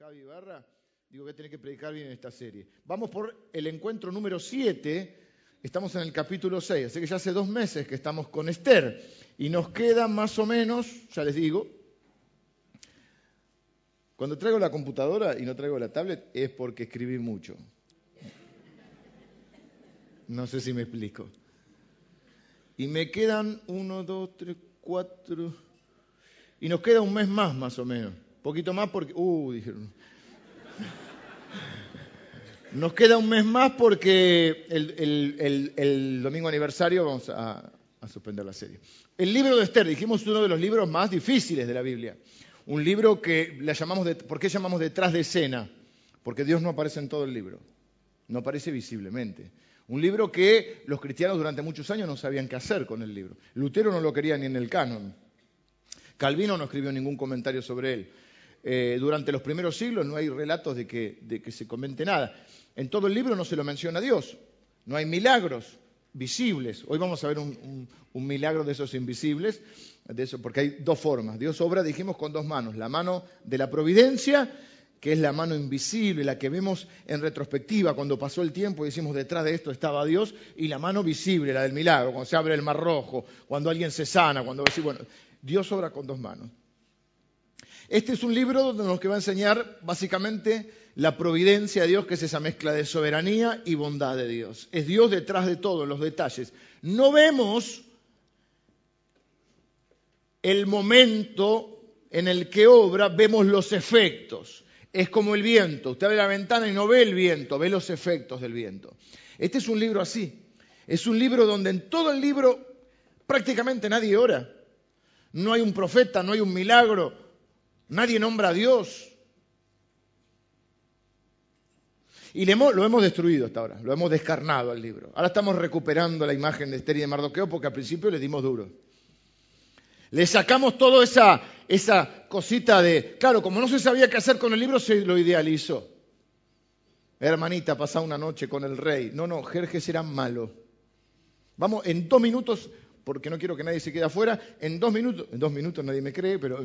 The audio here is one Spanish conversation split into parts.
Javi Barra, digo que tiene que predicar bien en esta serie. Vamos por el encuentro número 7, estamos en el capítulo 6, así que ya hace dos meses que estamos con Esther y nos queda más o menos, ya les digo, cuando traigo la computadora y no traigo la tablet es porque escribí mucho. No sé si me explico. Y me quedan uno, dos, tres, cuatro. Y nos queda un mes más, más o menos. Poquito más porque. Uh, dijeron. Nos queda un mes más porque el, domingo aniversario vamos a, a, suspender la serie. El libro de Esther, dijimos, uno de los libros más difíciles de la Biblia. Un libro que le llamamos, de, ¿por qué llamamos detrás de escena? Porque Dios no aparece en todo el libro, no aparece visiblemente. Un libro que los cristianos durante muchos años no sabían qué hacer con el libro. Lutero no lo quería ni en el canon. Calvino no escribió ningún comentario sobre él. Eh, durante los primeros siglos no hay relatos de que, se comente nada. En todo el libro no se lo menciona a Dios. No hay milagros visibles. Hoy vamos a ver un, milagro de esos invisibles, de eso, porque hay dos formas. Dios obra, dijimos, con dos manos. La mano de la providencia que es la mano invisible, la que vemos en retrospectiva cuando pasó el tiempo y decimos detrás de esto estaba Dios, y la mano visible, la del milagro, cuando se abre el mar rojo, cuando alguien se sana, cuando decimos, bueno, Dios obra con dos manos. Este es un libro donde nos va a enseñar básicamente la providencia de Dios, que es esa mezcla de soberanía y bondad de Dios. Es Dios detrás de todo, los detalles. No vemos el momento en el que obra, vemos los efectos es como el viento. Usted abre la ventana y no ve el viento, ve los efectos del viento. Este es un libro así. Es un libro donde en todo el libro prácticamente nadie ora. No hay un profeta, no hay un milagro, nadie nombra a Dios. Y lo hemos destruido hasta ahora, lo hemos descarnado al libro. Ahora estamos recuperando la imagen de Esther y de Mardoqueo porque al principio le dimos duro. Le sacamos toda esa, esa cosita de, claro, como no se sabía qué hacer con el libro, se lo idealizó. Hermanita, pasá una noche con el rey. No, no, Jerjes era malo. Vamos, en dos minutos, porque no quiero que nadie se quede afuera, en dos minutos, en dos minutos nadie me cree, pero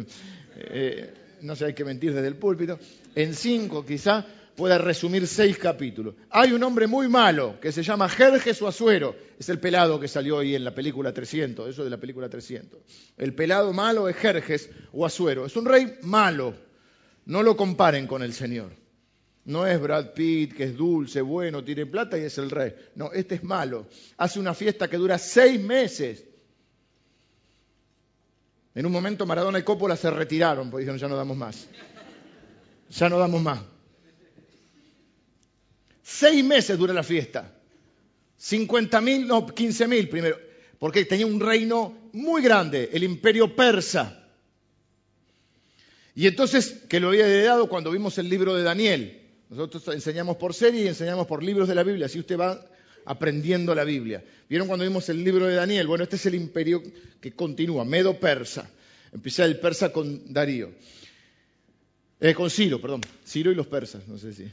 eh, no sé, hay que mentir desde el púlpito, en cinco quizá, pueda resumir seis capítulos. Hay un hombre muy malo que se llama Jerjes o Azuero. Es el pelado que salió hoy en la película 300, eso de la película 300. El pelado malo es Jerjes o Azuero. Es un rey malo. No lo comparen con el Señor. No es Brad Pitt, que es dulce, bueno, tiene plata y es el rey. No, este es malo. Hace una fiesta que dura seis meses. En un momento Maradona y Coppola se retiraron, porque dijeron ya no damos más. Ya no damos más. Seis meses dura la fiesta. 50 mil, no, 15 mil primero, porque tenía un reino muy grande, el imperio persa. Y entonces, que lo había heredado cuando vimos el libro de Daniel. Nosotros enseñamos por serie y enseñamos por libros de la Biblia, así usted va aprendiendo la Biblia. ¿Vieron cuando vimos el libro de Daniel? Bueno, este es el imperio que continúa, Medo-Persa. Empieza el persa con Darío. Eh, con Ciro, perdón. Ciro y los persas, no sé si.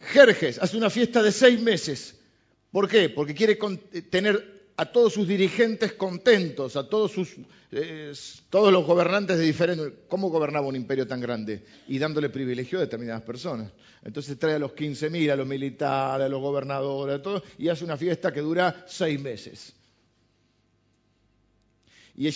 Jerjes hace una fiesta de seis meses. ¿Por qué? Porque quiere tener a todos sus dirigentes contentos, a todos, eh, los gobernantes de diferentes... ¿Cómo gobernaba un imperio tan grande? Y dándole privilegio a determinadas personas. Entonces trae a los 15.000, a los militares, a los gobernadores, a todos, y hace una fiesta que dura seis meses. Y,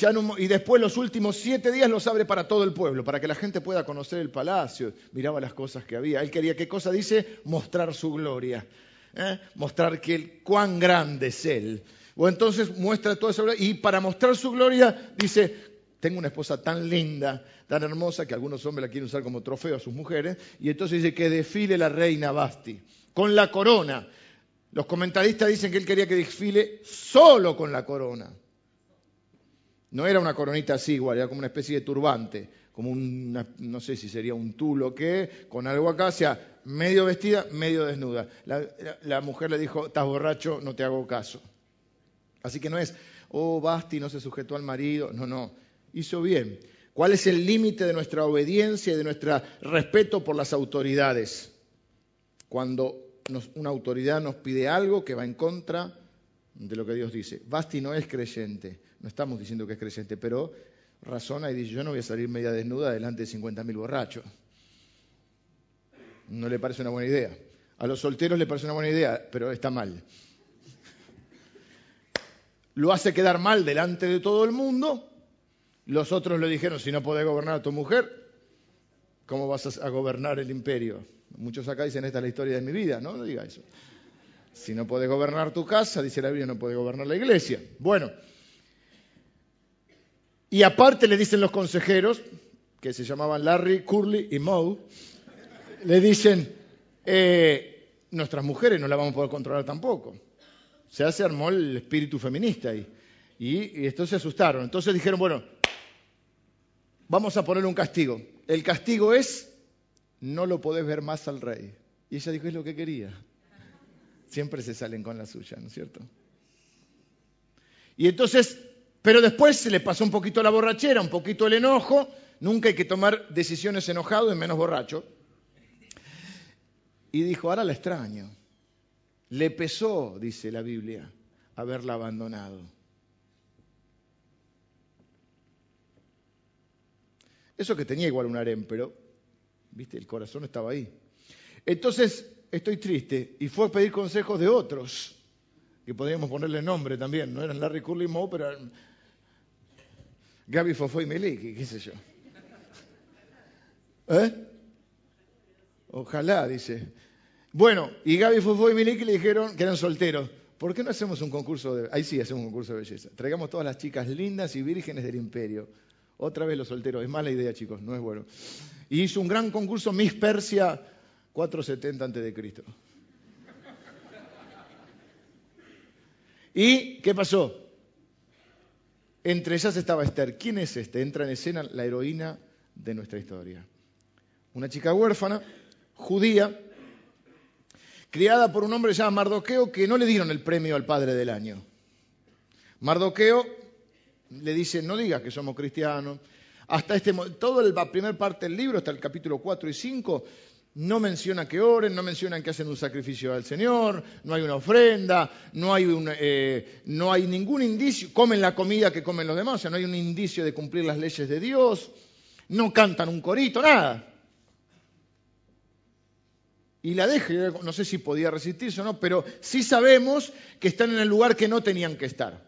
después los últimos siete días los abre para todo el pueblo, para que la gente pueda conocer el palacio. Miraba las cosas que había. Él quería, ¿qué cosa dice? Mostrar su gloria. ¿eh? Mostrar que cuán grande es Él. O entonces muestra toda esa gloria. Y para mostrar su gloria dice, tengo una esposa tan linda, tan hermosa, que algunos hombres la quieren usar como trofeo a sus mujeres. Y entonces dice que desfile la reina Basti, con la corona. Los comentaristas dicen que él quería que desfile solo con la corona. No era una coronita así igual, era como una especie de turbante, como no sé si sería un tulo que, con algo acá, o sea, medio vestida, medio desnuda. La, mujer le dijo, estás borracho, no te hago caso. Así que no es, oh, Basti no se sujetó al marido, no, no, hizo bien. ¿Cuál es el límite de nuestra obediencia y de nuestro respeto por las autoridades? Cuando una autoridad nos pide algo que va en contra de lo que Dios dice. Basti no es creyente, no estamos diciendo que es creyente, pero razona y dice, yo no voy a salir media desnuda delante de 50.000 borrachos. No le parece una buena idea. A los solteros le parece una buena idea, pero está mal. Lo hace quedar mal delante de todo el mundo. Los otros le dijeron, si no podés gobernar a tu mujer, ¿cómo vas a gobernar el imperio? Muchos acá dicen, esta es la historia de mi vida, ¿no? No diga eso. Si no podés gobernar tu casa, dice la Biblia, no puede gobernar la iglesia. Bueno, y aparte le dicen los consejeros, que se llamaban Larry, Curly y Moe, le dicen, eh, nuestras mujeres no las vamos a poder controlar tampoco. Se armó el espíritu feminista ahí. Y, y estos se asustaron. Entonces dijeron, bueno, vamos a poner un castigo. El castigo es, no lo podés ver más al rey. Y ella dijo, es lo que quería. Siempre se salen con la suya, ¿no es cierto? Y entonces pero después se le pasó un poquito la borrachera, un poquito el enojo. Nunca hay que tomar decisiones enojado y menos borracho. Y dijo, ahora la extraño. Le pesó, dice la Biblia, haberla abandonado. Eso que tenía igual un harem, pero, viste, el corazón estaba ahí. Entonces, estoy triste y fue a pedir consejos de otros, que podríamos ponerle nombre también, no eran Larry Curly Moe, pero Gaby Fofo y Meliki, qué sé yo. ¿Eh? Ojalá, dice. Bueno, y Gaby Fofo y Meliki le dijeron que eran solteros. ¿Por qué no hacemos un concurso de... Ahí sí hacemos un concurso de belleza. Traigamos todas las chicas lindas y vírgenes del imperio. Otra vez los solteros. Es mala idea, chicos, no es bueno. Y hizo un gran concurso Miss Persia 470 a.C. ¿Y qué pasó? Entre ellas estaba Esther. ¿Quién es este? Entra en escena la heroína de nuestra historia. Una chica huérfana, judía, criada por un hombre llamado Mardoqueo que no le dieron el premio al padre del año. Mardoqueo le dice, no digas que somos cristianos. Hasta este toda la primera parte del libro, hasta el capítulo 4 y 5, no menciona que oren, no mencionan que hacen un sacrificio al Señor, no hay una ofrenda, no hay, eh, no hay ningún indicio, comen la comida que comen los demás, o sea, no hay un indicio de cumplir las leyes de Dios, no cantan un corito, nada. Y la deja, no sé si podía resistirse o no, pero sí sabemos que están en el lugar que no tenían que estar.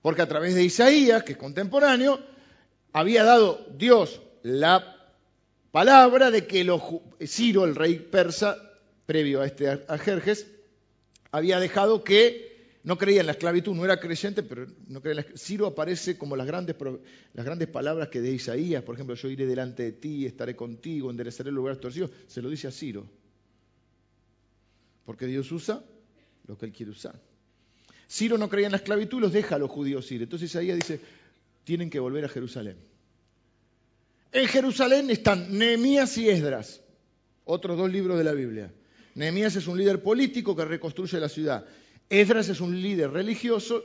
Porque a través de Isaías, que es contemporáneo, había dado Dios la palabra de que Ciro, el rey persa, previo a este a Jerjes, había dejado que no creía en la esclavitud, no era creyente, pero no creía en la Ciro aparece como las grandes, las grandes palabras que de Isaías, por ejemplo, yo iré delante de ti, estaré contigo, enderezaré el lugar torcido, se lo dice a Ciro. Porque Dios usa lo que él quiere usar. Ciro no creía en la esclavitud, los deja a los judíos ir. Entonces Isaías dice, tienen que volver a Jerusalén. En Jerusalén están Nehemías y Esdras, otros dos libros de la Biblia. Nehemías es un líder político que reconstruye la ciudad. Esdras es un líder religioso,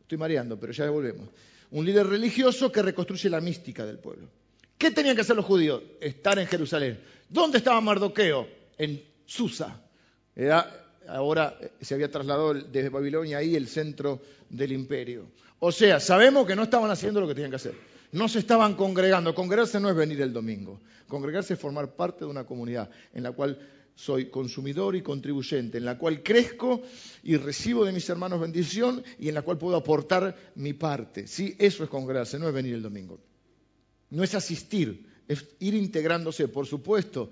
estoy mareando, pero ya volvemos. Un líder religioso que reconstruye la mística del pueblo. ¿Qué tenían que hacer los judíos? Estar en Jerusalén. ¿Dónde estaba Mardoqueo? En Susa. ahora se había trasladado desde Babilonia ahí el centro del imperio. O sea, sabemos que no estaban haciendo lo que tenían que hacer no se estaban congregando. Congregarse no es venir el domingo. Congregarse es formar parte de una comunidad en la cual soy consumidor y contribuyente, en la cual crezco y recibo de mis hermanos bendición y en la cual puedo aportar mi parte. Sí, eso es congregarse, no es venir el domingo. No es asistir, es ir integrándose, por supuesto.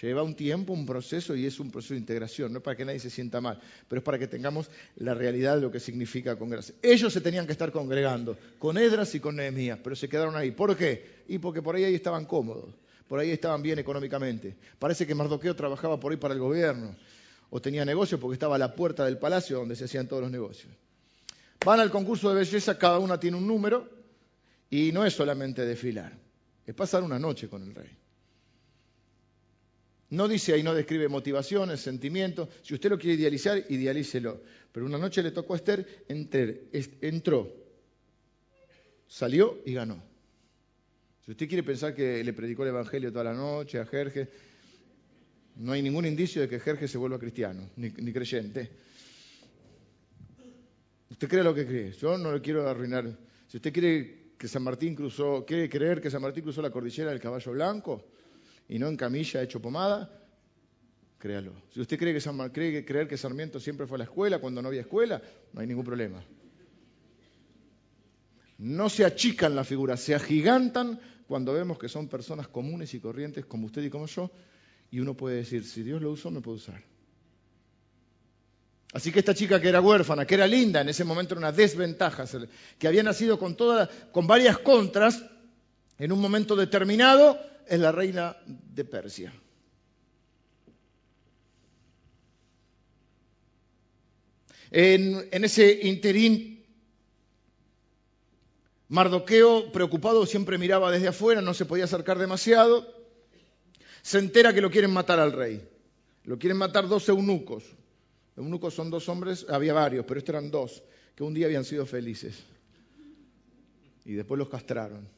Lleva un tiempo, un proceso y es un proceso de integración, no es para que nadie se sienta mal, pero es para que tengamos la realidad de lo que significa congregarse. Ellos se tenían que estar congregando, con Edras y con Nehemías, pero se quedaron ahí. ¿Por qué? Y porque por ahí, ahí estaban cómodos, por ahí estaban bien económicamente. Parece que Mardoqueo trabajaba por ahí para el gobierno, o tenía negocios porque estaba a la puerta del palacio donde se hacían todos los negocios. Van al concurso de belleza, cada una tiene un número, y no es solamente desfilar, es pasar una noche con el rey. No dice ahí, no describe motivaciones, sentimientos. Si usted lo quiere idealizar, idealícelo. Pero una noche le tocó a Esther, entró, salió y ganó. Si usted quiere pensar que le predicó el Evangelio toda la noche a Jerjes, no hay ningún indicio de que Jerjes se vuelva cristiano, ni, creyente. Usted cree lo que cree. Yo no le quiero arruinar. Si usted quiere que San Martín cruzó, quiere creer que San Martín cruzó la cordillera del caballo blanco y no en camilla hecho pomada, créalo. Si usted cree que, San, cree creer que Sarmiento siempre fue a la escuela cuando no había escuela, no hay ningún problema. No se achican las figuras, se agigantan cuando vemos que son personas comunes y corrientes como usted y como yo, y uno puede decir, si Dios lo usó, me puede usar. Así que esta chica que era huérfana, que era linda, en ese momento era una desventaja, que había nacido con, varias contras, en un momento determinado es la reina de Persia. En, en ese interín, Mardoqueo, preocupado, siempre miraba desde afuera, no se podía acercar demasiado, se entera que lo quieren matar al rey. Lo quieren matar dos eunucos, Eunucos son dos hombres, había varios, pero estos eran dos, que un día habían sido felices. Y después los castraron.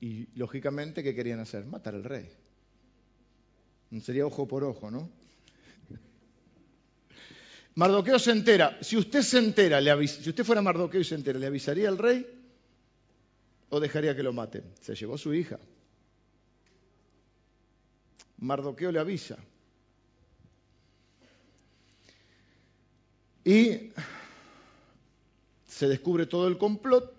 Y lógicamente, ¿qué querían hacer? Matar al rey. Sería ojo por ojo, ¿no? Mardoqueo se entera. Si usted se entera, si usted fuera Mardoqueo y se entera, ¿le avisaría al rey o dejaría que lo maten? Se llevó su hija. Mardoqueo le avisa. Y se descubre todo el complot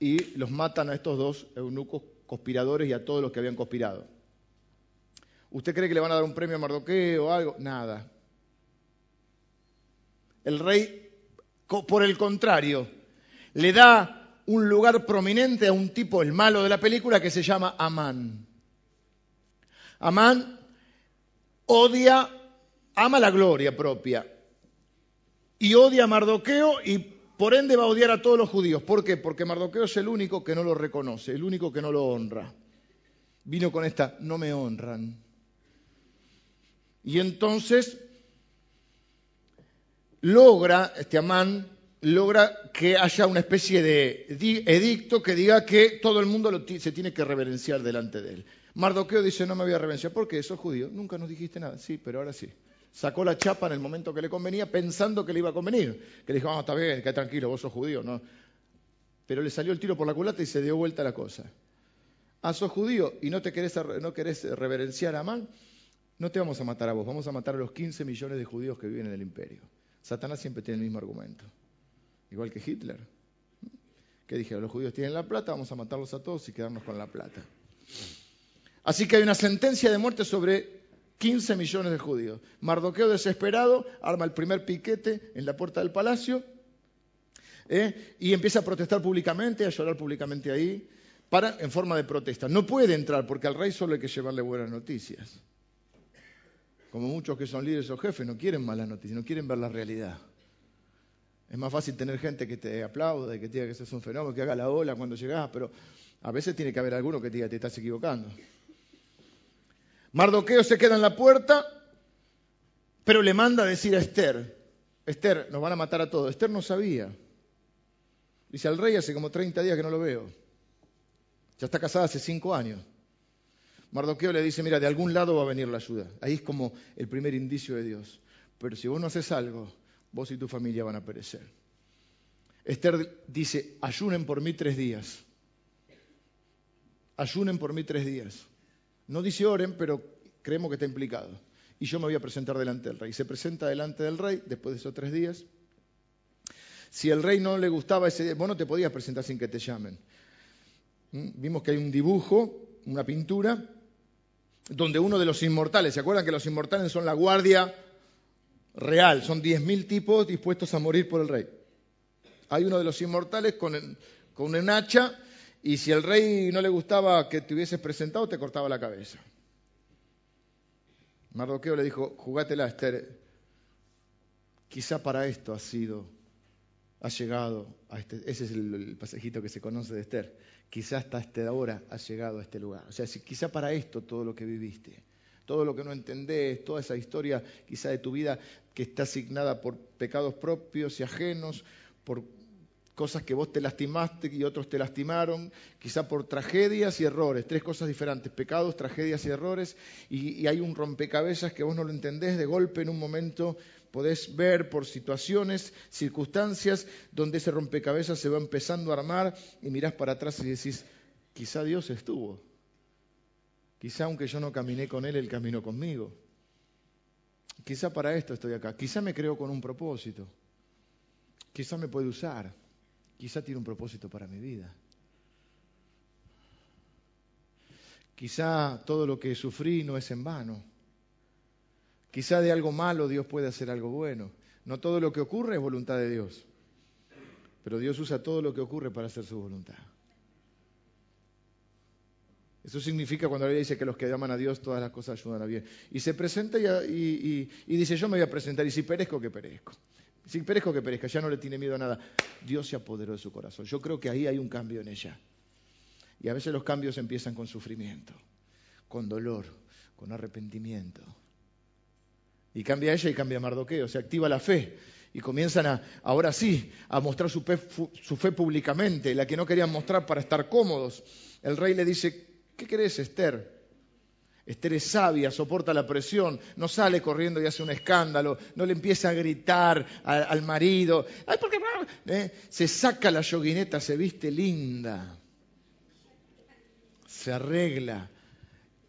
y los matan a estos dos eunucos conspiradores y a todos los que habían conspirado. ¿Usted cree que le van a dar un premio a Mardoqueo o algo? Nada. El rey, por el contrario, le da un lugar prominente a un tipo, el malo de la película, que se llama Amán. Amán odia, ama la gloria propia, y odia a Mardoqueo y por ende va a odiar a todos los judíos. ¿Por qué? Porque Mardoqueo es el único que no lo reconoce, el único que no lo honra. Vino con esta, no me honran. Y entonces logra, este Amán, logra que haya una especie de edicto que diga que todo el mundo se tiene que reverenciar delante de él. Mardoqueo dice, no me voy a reverenciar, ¿por qué? Sos judío. Nunca nos dijiste nada. Sí, pero ahora sí sacó la chapa en el momento que le convenía, pensando que le iba a convenir. Que le dijo, vamos, está bien, quédate tranquilo, vos sos judío, ¿no? Pero le salió el tiro por la culata y se dio vuelta la cosa. Ah, sos judío y no te querés, no querés reverenciar a Amán, no te vamos a matar a vos, vamos a matar a los 15 millones de judíos que viven en el imperio. Satanás siempre tiene el mismo argumento. Igual que Hitler. Que dije, los judíos tienen la plata, vamos a matarlos a todos y quedarnos con la plata. Así que hay una sentencia de muerte sobre 15 millones de judíos. Mardoqueo desesperado arma el primer piquete en la puerta del palacio ¿eh? y empieza a protestar públicamente, a llorar públicamente ahí, para, en forma de protesta. No puede entrar porque al rey solo hay que llevarle buenas noticias. Como muchos que son líderes o jefes no quieren malas noticias, no quieren ver la realidad. Es más fácil tener gente que te aplaude, que te diga que es un fenómeno, que haga la ola cuando llegas, pero a veces tiene que haber alguno que te diga te estás equivocando. Mardoqueo se queda en la puerta, pero le manda a decir a Esther, Esther, nos van a matar a todos. Esther no sabía. Dice, al rey hace como 30 días que no lo veo. Ya está casada hace 5 años. Mardoqueo le dice, mira, de algún lado va a venir la ayuda. Ahí es como el primer indicio de Dios. Pero si vos no haces algo, vos y tu familia van a perecer. Esther dice, ayunen por mí tres días. Ayunen por mí tres días. No dice oren, pero creemos que está implicado. Y yo me voy a presentar delante del rey. Se presenta delante del rey después de esos tres días. Si el rey no le gustaba ese, vos no te podías presentar sin que te llamen. ¿Mm? Vimos que hay un dibujo, una pintura, donde uno de los inmortales, ¿se acuerdan que los inmortales son la guardia real? Son 10.000 tipos dispuestos a morir por el rey. Hay uno de los inmortales con, un hacha y si el rey no le gustaba que te hubieses presentado, te cortaba la cabeza. Mardoqueo le dijo, jugátela, Esther. Quizá para esto has sido, has llegado a este, ese es el, pasajito que se conoce de Esther. Quizá hasta esta hora has llegado a este lugar. O sea, quizá para esto todo lo que viviste, todo lo que no entendés, toda esa historia quizá de tu vida que está asignada por pecados propios y ajenos, por cosas que vos te lastimaste y otros te lastimaron, quizá por tragedias y errores, tres cosas diferentes, pecados, tragedias y errores, y, hay un rompecabezas que vos no lo entendés, de golpe en un momento podés ver por situaciones, circunstancias, donde ese rompecabezas se va empezando a armar y mirás para atrás y decís, quizá Dios estuvo, quizá aunque yo no caminé con Él, Él caminó conmigo, quizá para esto estoy acá, quizá me creo con un propósito, quizá me puede usar. Quizá tiene un propósito para mi vida. Quizá todo lo que sufrí no es en vano. Quizá de algo malo Dios puede hacer algo bueno. No todo lo que ocurre es voluntad de Dios. Pero Dios usa todo lo que ocurre para hacer su voluntad. Eso significa cuando la Biblia dice que los que aman a Dios todas las cosas ayudan a bien. Y se presenta y, dice, yo me voy a presentar y si perezco, que perezco. Si perezco que perezca, ya no le tiene miedo a nada. Dios se apoderó de su corazón. Yo creo que ahí hay un cambio en ella. Y a veces los cambios empiezan con sufrimiento, con dolor, con arrepentimiento. Y cambia ella y cambia Mardoqueo, se activa la fe. Y comienzan a, ahora sí, a mostrar su fe públicamente, la que no querían mostrar para estar cómodos. El rey le dice, ¿qué querés, Esther? Esther es sabia, soporta la presión, no sale corriendo y hace un escándalo, no le empieza a gritar al marido, Ay, ¿por qué? ¿Eh? se saca la yoguineta, se viste linda, se arregla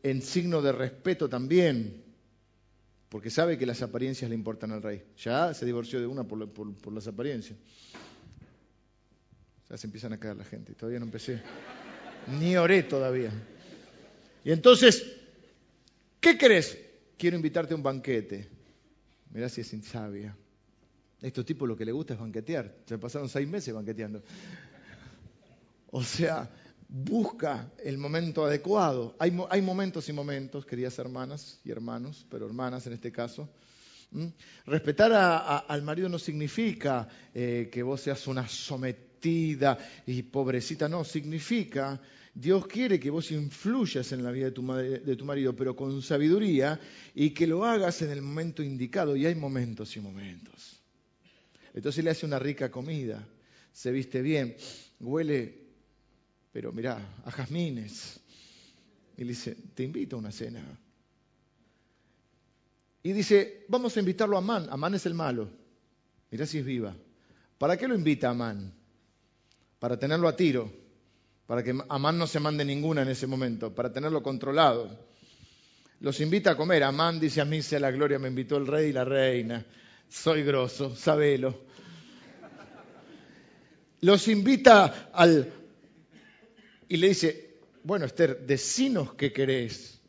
en signo de respeto también, porque sabe que las apariencias le importan al rey. Ya se divorció de una por, por las apariencias. Ya se empiezan a caer la gente, todavía no empecé, ni oré todavía. Y entonces ¿Qué crees? Quiero invitarte a un banquete. Mirá si es insabia. A estos tipos lo que le gusta es banquetear. Se pasaron seis meses banqueteando. O sea, busca el momento adecuado. Hay, momentos y momentos, queridas hermanas y hermanos, pero hermanas en este caso. Respetar al marido no significa eh, que vos seas una sometida y pobrecita, no, significa Dios quiere que vos influyas en la vida de tu, marido, pero con sabiduría y que lo hagas en el momento indicado. Y hay momentos y momentos. Entonces le hace una rica comida, se viste bien, huele, pero mirá, a jazmines. Y le dice, te invito a una cena. Y dice, vamos a invitarlo a Amán. Amán es el malo. Mirá si es viva. ¿Para qué lo invita a Amán? Para tenerlo a tiro para que Amán no se mande ninguna en ese momento, para tenerlo controlado. Los invita a comer. Amán dice a mí sea la gloria, me invitó el rey y la reina. Soy grosso, sabelo. Los invita al... Y le dice, bueno, Esther, decinos qué querés.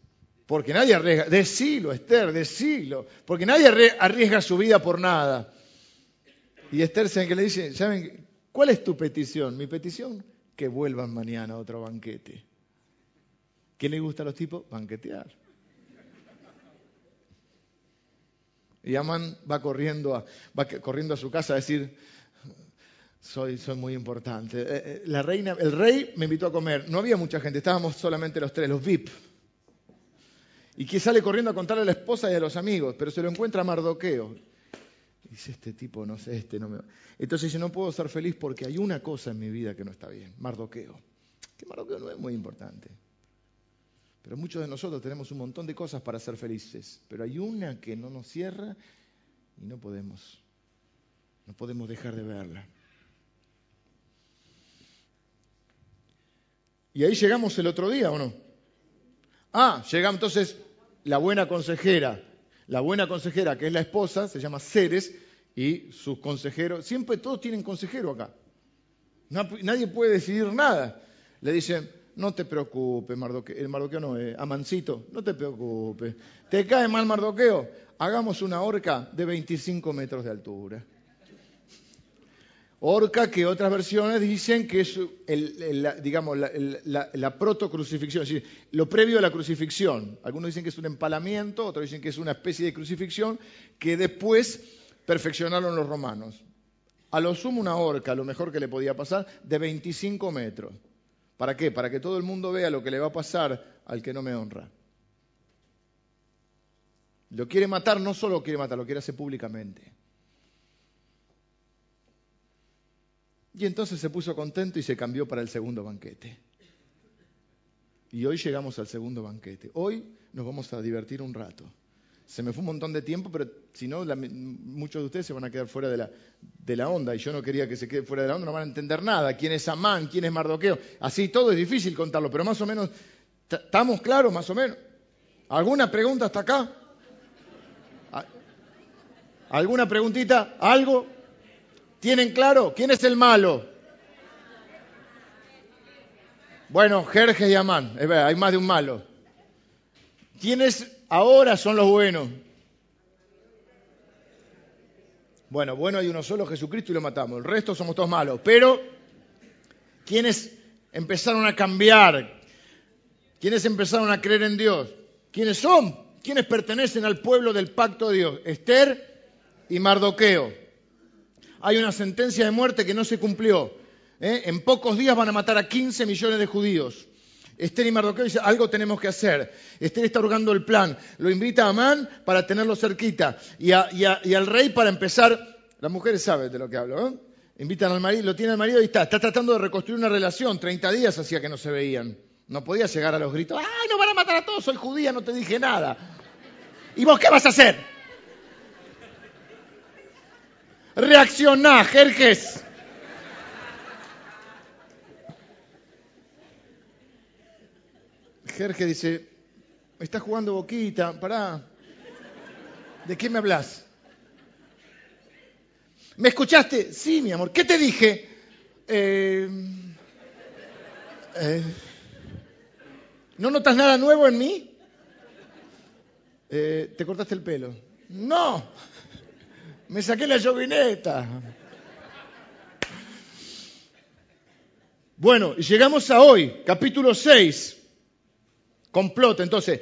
Porque nadie arriesga, decilo, Esther, decilo. Porque nadie arriesga su vida por nada. Y Esther, ¿saben le dice? ¿Saben cuál es tu petición? Mi petición que vuelvan mañana a otro banquete. ¿Qué le gusta a los tipos? Banquetear. Y Amán va corriendo a, corriendo a su casa a decir, soy, soy muy importante. Eh, eh, la reina, el rey me invitó a comer. No había mucha gente, estábamos solamente los tres, los VIP. Y que sale corriendo a contarle a la esposa y a los amigos, pero se lo encuentra Mardoqueo. Dice, este tipo, no sé, este no me... Entonces yo no puedo ser feliz porque hay una cosa en mi vida que no está bien, mardoqueo. Que mardoqueo no es muy importante. Pero muchos de nosotros tenemos un montón de cosas para ser felices, pero hay una que no nos cierra y no podemos, no podemos dejar de verla. Y ahí llegamos el otro día, ¿o no? Ah, llegamos entonces la buena consejera, la buena consejera, que es la esposa, se llama Ceres, y sus consejeros, siempre todos tienen consejero acá. Nadie puede decidir nada. Le dicen, no te preocupes, Mardoqueo, el Mardoqueo no, eh, Amancito, no te preocupes. ¿Te cae mal Mardoqueo? Hagamos una horca de 25 metros de altura. Orca que otras versiones dicen que es digamos, la, la, protocrucifixión, es decir, lo previo a la crucifixión. Algunos dicen que es un empalamiento, otros dicen que es una especie de crucifixión que después perfeccionaron los romanos. A lo sumo una horca, lo mejor que le podía pasar, de 25 metros. ¿Para qué? Para que todo el mundo vea lo que le va a pasar al que no me honra. Lo quiere matar, no solo lo quiere matar, lo quiere hacer públicamente. Y entonces se puso contento y se cambió para el segundo banquete. Y hoy llegamos al segundo banquete. Hoy nos vamos a divertir un rato. Se me fue un montón de tiempo, pero si no, muchos de ustedes se van a quedar fuera de la, de la onda. Y yo no quería que se quede fuera de la onda, no van a entender nada. ¿Quién es Amán? ¿Quién es Mardoqueo? Así todo es difícil contarlo, pero más o menos, ¿estamos claros más o menos? ¿Alguna pregunta hasta acá? ¿Alguna preguntita? ¿Algo? ¿Tienen claro? ¿Quién es el malo? Bueno, Jerjes y Amán. Hay más de un malo. ¿Quiénes ahora son los buenos? Bueno, bueno hay uno solo, Jesucristo, y lo matamos. El resto somos todos malos. Pero, ¿quiénes empezaron a cambiar? ¿Quiénes empezaron a creer en Dios? ¿Quiénes son? ¿Quiénes pertenecen al pueblo del pacto de Dios? Esther y Mardoqueo. Hay una sentencia de muerte que no se cumplió. ¿eh? En pocos días van a matar a 15 millones de judíos. Esther y Mardoqueo dicen, algo tenemos que hacer. Esther está orgando el plan. Lo invita a Amán para tenerlo cerquita. Y, al rey para empezar, las mujeres saben de lo que hablo, ¿eh? Invitan al marido, lo tiene el marido y está. Está tratando de reconstruir una relación. 30 días hacía que no se veían. No podía llegar a los gritos. ¡Ay, no van a matar a todos! Soy judía, no te dije nada. ¿Y vos qué vas a hacer? Reaccioná, Jerjes. Jerjes dice, estás jugando boquita, pará. ¿De qué me hablas? ¿Me escuchaste? Sí, mi amor. ¿Qué te dije? Eh, eh, ¿No notas nada nuevo en mí? Eh, ¿Te cortaste el pelo? No. Me saqué la llovineta. Bueno, llegamos a hoy, capítulo 6. Complot. Entonces,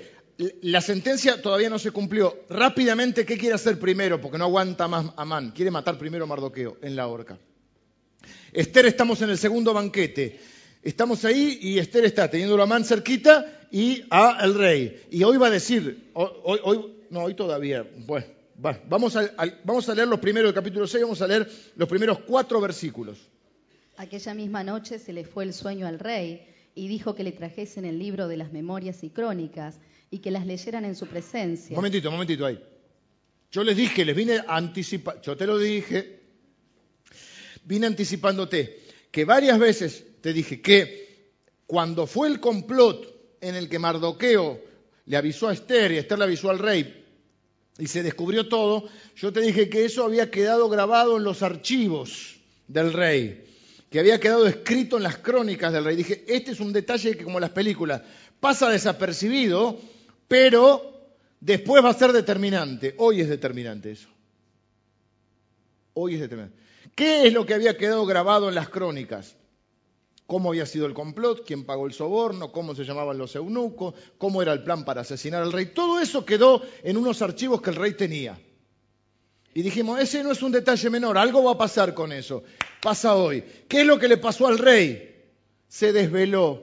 la sentencia todavía no se cumplió. Rápidamente, ¿qué quiere hacer primero? Porque no aguanta más Amán. Quiere matar primero a Mardoqueo en la horca. Esther, estamos en el segundo banquete. Estamos ahí y Esther está teniendo a Amán cerquita y a el rey. Y hoy va a decir, hoy, hoy no, hoy todavía, bueno, vamos, a, leer los primeros del capítulo 6, vamos a leer los primeros cuatro versículos. Aquella misma noche se le fue el sueño al rey y dijo que le trajesen el libro de las memorias y crónicas y que las leyeran en su presencia. Momentito, momentito ahí. Yo les dije, les vine a anticipar, yo te lo dije, vine anticipándote que varias veces te dije que cuando fue el complot en el que Mardoqueo le avisó a Esther y Esther le avisó al rey y se descubrió todo, yo te dije que eso había quedado grabado en los archivos del rey, que había quedado escrito en las crónicas del rey. Dije, este es un detalle que como las películas pasa desapercibido, pero después va a ser determinante. Hoy es determinante eso. Hoy es determinante. ¿Qué es lo que había quedado grabado en las crónicas? Cómo había sido el complot, quién pagó el soborno, cómo se llamaban los eunucos, cómo era el plan para asesinar al rey. Todo eso quedó en unos archivos que el rey tenía. Y dijimos, ese no es un detalle menor, algo va a pasar con eso. Pasa hoy. ¿Qué es lo que le pasó al rey? Se desveló.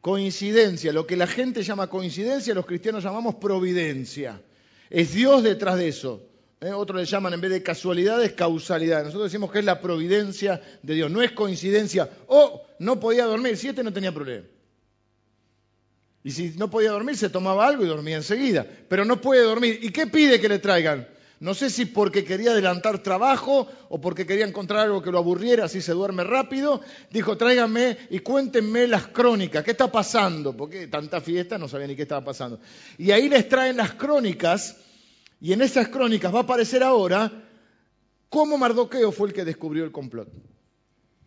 Coincidencia, lo que la gente llama coincidencia, los cristianos llamamos providencia. Es Dios detrás de eso. ¿Eh? Otros le llaman en vez de casualidades, causalidad. Nosotros decimos que es la providencia de Dios, no es coincidencia. Oh, no podía dormir, si este no tenía problema. Y si no podía dormir, se tomaba algo y dormía enseguida. Pero no puede dormir. ¿Y qué pide que le traigan? No sé si porque quería adelantar trabajo o porque quería encontrar algo que lo aburriera, así se duerme rápido. Dijo, tráiganme y cuéntenme las crónicas. ¿Qué está pasando? Porque tanta fiesta no sabía ni qué estaba pasando. Y ahí les traen las crónicas y en esas crónicas va a aparecer ahora cómo Mardoqueo fue el que descubrió el complot.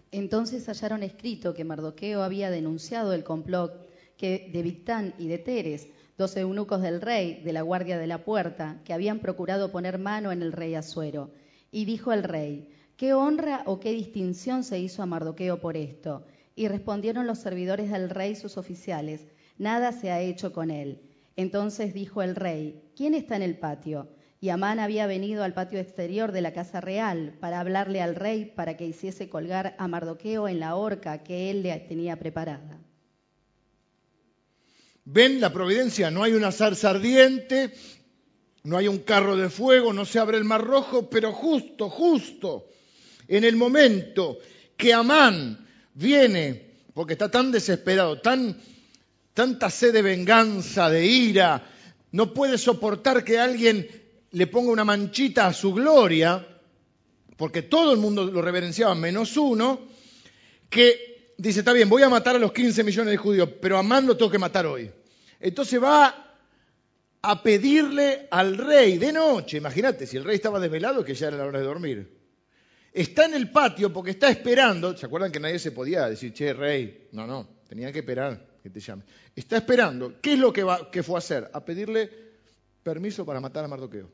Entonces hallaron escrito que Mardoqueo había denunciado el complot que de Victán y de Teres, dos eunucos del rey, de la guardia de la puerta, que habían procurado poner mano en el rey Asuero. Y dijo el rey, ¿qué honra o qué distinción se hizo a Mardoqueo por esto? Y respondieron los servidores del rey sus oficiales, nada se ha hecho con él. Entonces dijo el rey, ¿quién está en el patio? Y Amán había venido al patio exterior de la casa real para hablarle al rey para que hiciese colgar a Mardoqueo en la horca que él le tenía preparada. ¿Ven la providencia? No hay una zarza ardiente, no hay un carro de fuego, no se abre el mar rojo, pero justo, justo En el momento que Amán viene, porque está tan desesperado, tan, tanta sed de venganza, de ira, no puede soportar que alguien le ponga una manchita a su gloria, porque todo el mundo lo reverenciaba menos uno, que dice, está bien, voy a matar a los 15 millones de judíos, pero a Amán lo tengo que matar hoy. Entonces va a pedirle al rey de noche, imagínate, si el rey estaba desvelado, que ya era la hora de dormir. Está en el patio porque está esperando, ¿se acuerdan que nadie se podía decir, che, rey? No, no, tenía que esperar que te llame. Está esperando, ¿qué es lo que, fue a hacer? A pedirle permiso para matar a Mardoqueo.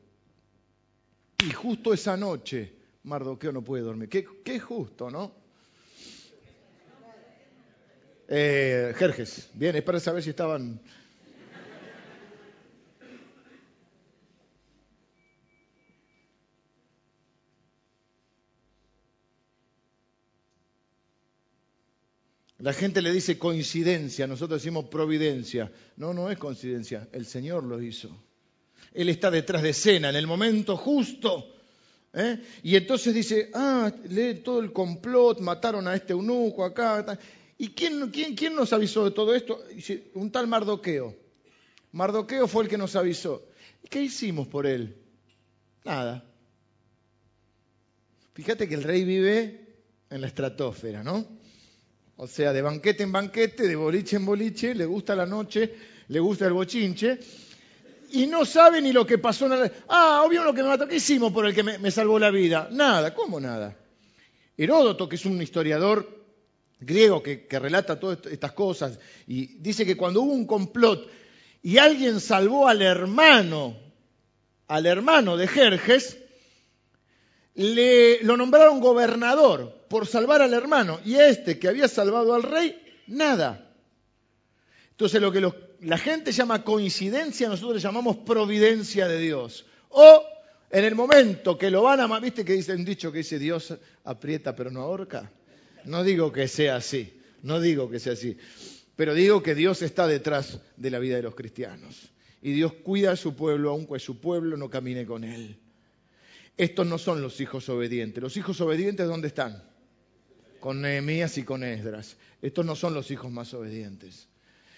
Y justo esa noche, Mardoqueo no puede dormir. Qué, qué justo, ¿no? Eh, Jerjes, bien, para saber si estaban La gente le dice coincidencia, nosotros decimos providencia. No, no es coincidencia, el Señor lo hizo. Él está detrás de escena, en el momento justo. ¿eh? Y entonces dice, ah, lee todo el complot, mataron a este eunuco acá. ¿Y quién, quién, quién nos avisó de todo esto? Un tal Mardoqueo. Mardoqueo fue el que nos avisó. ¿Qué hicimos por él? Nada. Fíjate que el rey vive en la estratosfera, ¿no? O sea, de banquete en banquete, de boliche en boliche, le gusta la noche, le gusta el bochinche, y no sabe ni lo que pasó. En la... Ah, obvio lo que me mató. ¿Qué hicimos por el que me, salvó la vida? Nada, ¿cómo nada? Heródoto, que es un historiador griego que, que, relata todas estas cosas, y dice que cuando hubo un complot y alguien salvó al hermano, al hermano de Jerjes, le, lo nombraron gobernador por salvar al hermano y este que había salvado al rey, nada. Entonces lo que la gente llama coincidencia, nosotros le llamamos providencia de Dios. O en el momento que lo van a... ¿Viste que dice un dicho que dice Dios aprieta pero no ahorca? No digo que sea así, no digo que sea así, pero digo que Dios está detrás de la vida de los cristianos. Y Dios cuida a su pueblo aunque su pueblo no camine con él. Estos no son los hijos obedientes. Los hijos obedientes, ¿dónde están? Con Nehemías y con Esdras. Estos no son los hijos más obedientes.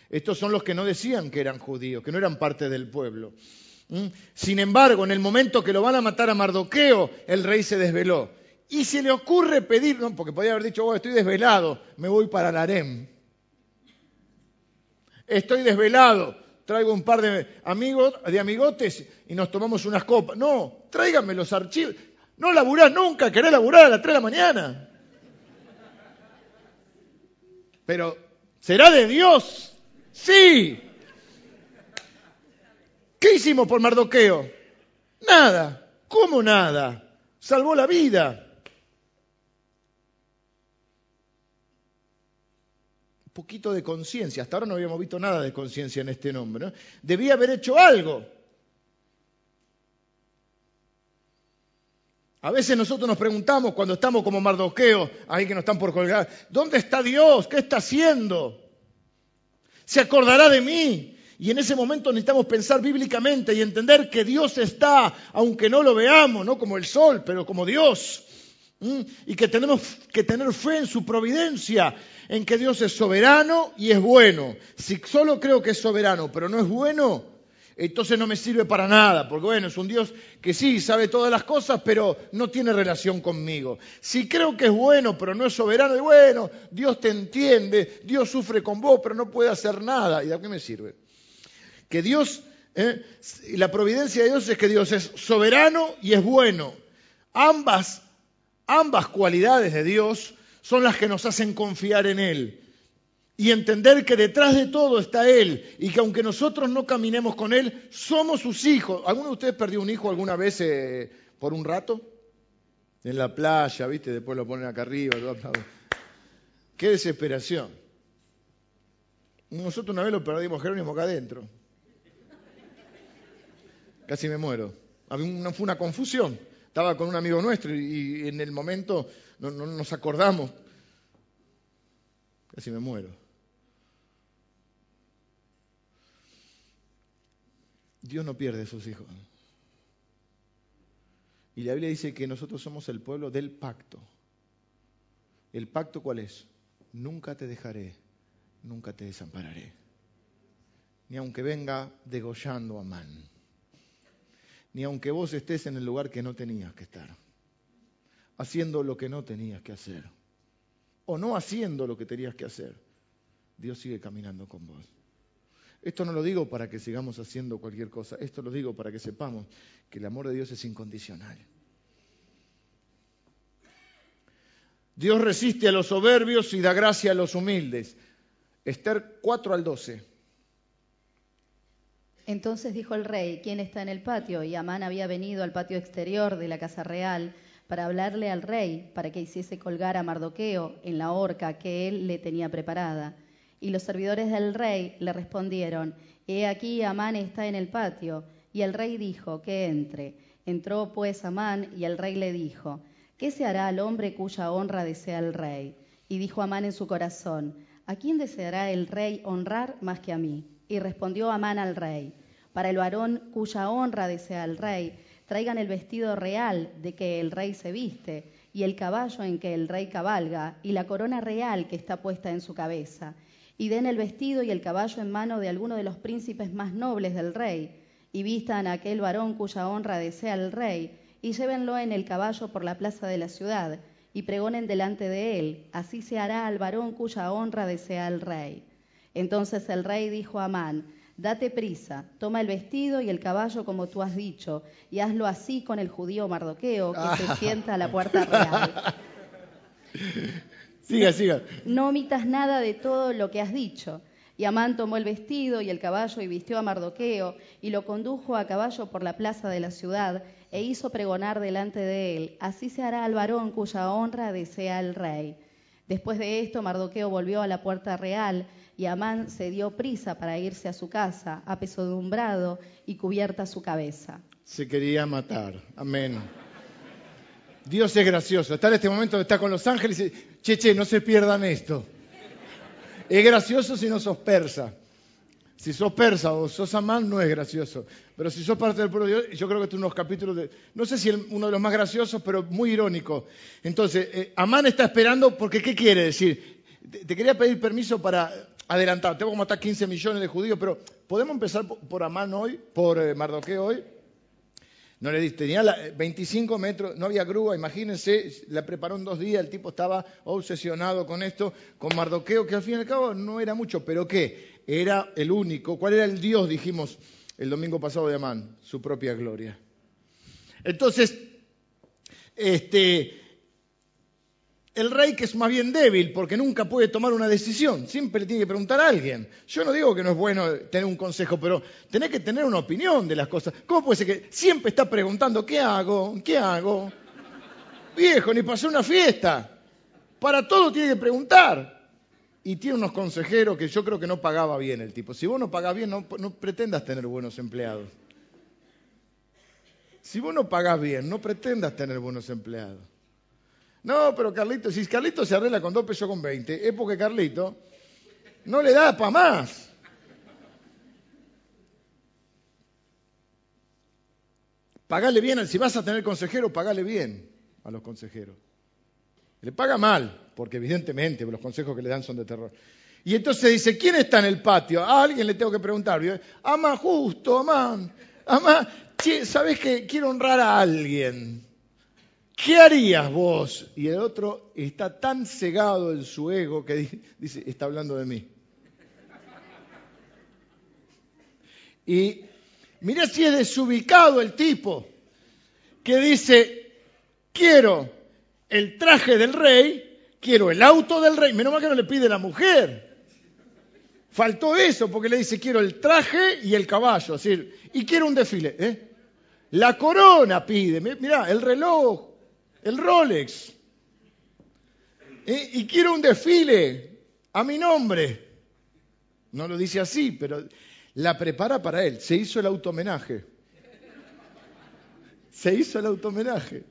Estos son los que no decían que eran judíos, que no eran parte del pueblo. ¿Mm? Sin embargo, en el momento que lo van a matar a Mardoqueo, el rey se desveló. Y se le ocurre pedir, porque podía haber dicho, oh, estoy desvelado, me voy para el harem. Estoy desvelado, traigo un par de amigos, de amigotes y nos tomamos unas copas. No, tráiganme los archivos. No laburás nunca, querés laburar a las 3 de la mañana. Pero, ¿será de Dios? Sí. ¿Qué hicimos por Mardoqueo? Nada. ¿Cómo nada? Salvó la vida. poquito de conciencia. Hasta ahora no habíamos visto nada de conciencia en este nombre. Debía haber hecho algo. A veces nosotros nos preguntamos cuando estamos como Mardoqueo, ahí que nos están por colgar, ¿dónde está Dios? ¿Qué está haciendo? ¿Se acordará de mí? Y en ese momento necesitamos pensar bíblicamente y entender que Dios está, aunque no lo veamos, no como el sol, pero como Dios. Y que tenemos que tener fe en su providencia en que Dios es soberano y es bueno. Si solo creo que es soberano, pero no es bueno, entonces no me sirve para nada, porque bueno, es un Dios que sí sabe todas las cosas, pero no tiene relación conmigo. Si creo que es bueno, pero no es soberano, y bueno, Dios te entiende, Dios sufre con vos, pero no puede hacer nada, ¿y de qué me sirve? Que Dios, ¿eh? la providencia de Dios es que Dios es soberano y es bueno. Ambas, ambas cualidades de Dios son las que nos hacen confiar en Él y entender que detrás de todo está Él y que aunque nosotros no caminemos con Él, somos sus hijos. ¿Alguno de ustedes perdió un hijo alguna vez eh, por un rato? En la playa, ¿viste? Después lo ponen acá arriba. Qué desesperación. Nosotros una vez lo perdimos Jerónimo acá adentro. Casi me muero. fue una confusión. Estaba con un amigo nuestro y, en el momento no, nos acordamos. Casi me muero. Dios no pierde a sus hijos. Y la Biblia dice que nosotros somos el pueblo del pacto. ¿El pacto cuál es? Nunca te dejaré, nunca te desampararé. Ni aunque venga degollando a man. Ni aunque vos estés en el lugar que no tenías que estar. Haciendo lo que no tenías que hacer. O no haciendo lo que tenías que hacer. Dios sigue caminando con vos. Esto no lo digo para que sigamos haciendo cualquier cosa, esto lo digo para que sepamos que el amor de Dios es incondicional. Dios resiste a los soberbios y da gracia a los humildes. Esther 4 al 12. Entonces dijo el rey, ¿quién está en el patio? Y Amán había venido al patio exterior de la casa real para hablarle al rey, para que hiciese colgar a Mardoqueo en la horca que él le tenía preparada. Y los servidores del rey le respondieron, He aquí Amán está en el patio. Y el rey dijo, que entre. Entró pues Amán y el rey le dijo, ¿qué se hará al hombre cuya honra desea el rey? Y dijo Amán en su corazón, ¿a quién deseará el rey honrar más que a mí? Y respondió Amán al rey, para el varón cuya honra desea el rey, traigan el vestido real de que el rey se viste, y el caballo en que el rey cabalga, y la corona real que está puesta en su cabeza y den el vestido y el caballo en mano de alguno de los príncipes más nobles del rey, y vistan a aquel varón cuya honra desea el rey, y llévenlo en el caballo por la plaza de la ciudad, y pregonen delante de él, así se hará al varón cuya honra desea el rey. Entonces el rey dijo a Amán, Date prisa, toma el vestido y el caballo como tú has dicho, y hazlo así con el judío Mardoqueo, que se sienta a la puerta real. Siga, siga. No omitas nada de todo lo que has dicho. Y Amán tomó el vestido y el caballo y vistió a Mardoqueo y lo condujo a caballo por la plaza de la ciudad e hizo pregonar delante de él, así se hará al varón cuya honra desea el rey. Después de esto, Mardoqueo volvió a la puerta real y Amán se dio prisa para irse a su casa, apesadumbrado y cubierta su cabeza. Se quería matar. Amén. Dios es gracioso. Está en este momento, está con los ángeles y dice, che, che, no se pierdan esto. Es gracioso si no sos persa. Si sos persa o sos amán, no es gracioso. Pero si sos parte del pueblo de Dios, yo creo que tú unos capítulos de, no sé si uno de los más graciosos, pero muy irónico. Entonces, eh, Amán está esperando porque, ¿qué quiere decir? Te, quería pedir permiso para adelantar. Tengo que matar 15 millones de judíos, pero ¿podemos empezar por, Amán hoy, por eh, Mardoqueo hoy? No le tenía 25 metros, no había grúa, imagínense, la preparó en dos días, el tipo estaba obsesionado con esto, con Mardoqueo, que al fin y al cabo no era mucho, pero ¿qué? Era el único. ¿Cuál era el Dios, dijimos el domingo pasado de Amán? Su propia gloria. Entonces, este, el rey que es más bien débil porque nunca puede tomar una decisión, siempre le tiene que preguntar a alguien. Yo no digo que no es bueno tener un consejo, pero tenés que tener una opinión de las cosas. ¿Cómo puede ser que siempre está preguntando, ¿qué hago? ¿Qué hago? Viejo, ni pasó una fiesta. Para todo tiene que preguntar. Y tiene unos consejeros que yo creo que no pagaba bien el tipo. Si vos no pagás bien, no, no pretendas tener buenos empleados. Si vos no pagás bien, no pretendas tener buenos empleados. No, pero Carlito, si Carlito se arregla con dos pesos con veinte, es porque Carlito no le da para más. Pagale bien, si vas a tener consejero, pagale bien a los consejeros. Le paga mal, porque evidentemente los consejos que le dan son de terror. Y entonces dice, ¿quién está en el patio? A alguien le tengo que preguntar. Amá, justo, amá. Amá, ¿sabes qué? Quiero honrar a alguien. ¿Qué harías vos? Y el otro está tan cegado en su ego que dice, está hablando de mí. Y mira si es desubicado el tipo que dice, quiero el traje del rey, quiero el auto del rey, menos mal que no le pide la mujer. Faltó eso porque le dice, quiero el traje y el caballo, decir, y quiero un desfile. ¿eh? La corona pide, mira, el reloj, el Rolex. Y, quiero un desfile a mi nombre. No lo dice así, pero la prepara para él. Se hizo el automenaje. Se hizo el automenaje.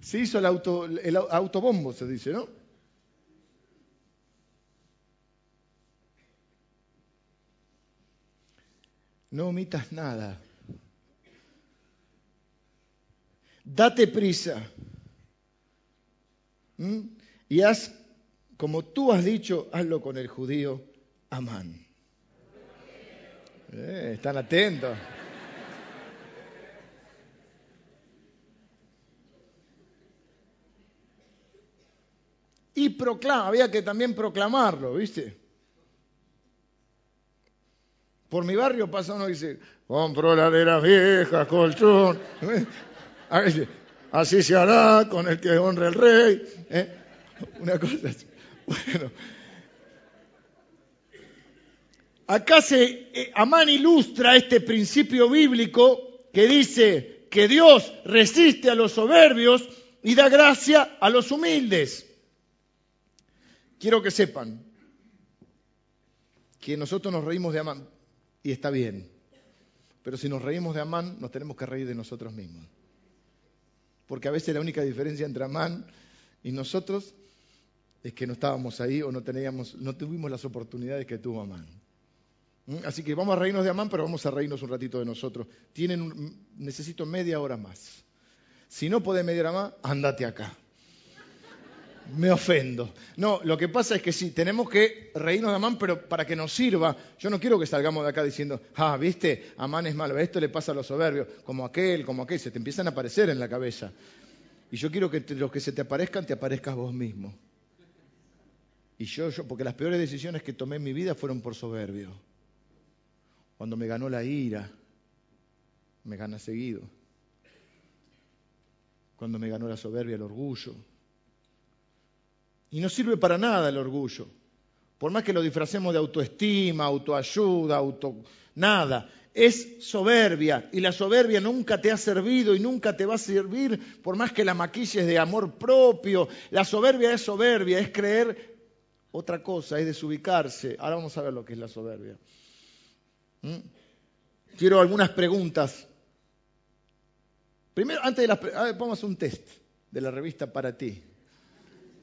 Se hizo el, auto, el autobombo, se dice, ¿no? No omitas nada. Date prisa. Y haz, como tú has dicho, hazlo con el judío Amán. Eh, están atentos. Y proclama, había que también proclamarlo, ¿viste? Por mi barrio pasa uno y dice, compro laderas viejas, colchón. Así se hará con el que honra el rey. ¿eh? Una cosa así. Bueno. Acá se, eh, Amán ilustra este principio bíblico que dice que Dios resiste a los soberbios y da gracia a los humildes. Quiero que sepan que nosotros nos reímos de Amán y está bien, pero si nos reímos de Amán nos tenemos que reír de nosotros mismos. Porque a veces la única diferencia entre Amán y nosotros es que no estábamos ahí o no teníamos, no tuvimos las oportunidades que tuvo Amán. ¿Mm? Así que vamos a reírnos de Amán, pero vamos a reírnos un ratito de nosotros. Tienen necesito media hora más. Si no puede media hora más, andate acá me ofendo. No, lo que pasa es que sí, tenemos que reírnos de Amán, pero para que nos sirva. Yo no quiero que salgamos de acá diciendo, ah, viste, Amán es malo, esto le pasa a los soberbios, como aquel, como aquel, se te empiezan a aparecer en la cabeza. Y yo quiero que los que se te aparezcan, te aparezcas vos mismo. Y yo, yo, porque las peores decisiones que tomé en mi vida fueron por soberbio. Cuando me ganó la ira, me gana seguido. Cuando me ganó la soberbia, el orgullo y no sirve para nada el orgullo. Por más que lo disfracemos de autoestima, autoayuda, auto... nada. Es soberbia y la soberbia nunca te ha servido y nunca te va a servir por más que la maquilles de amor propio. La soberbia es soberbia, es creer otra cosa, es desubicarse. Ahora vamos a ver lo que es la soberbia. ¿Mm? Quiero algunas preguntas. Primero, antes de las... Vamos a un test de la revista para ti.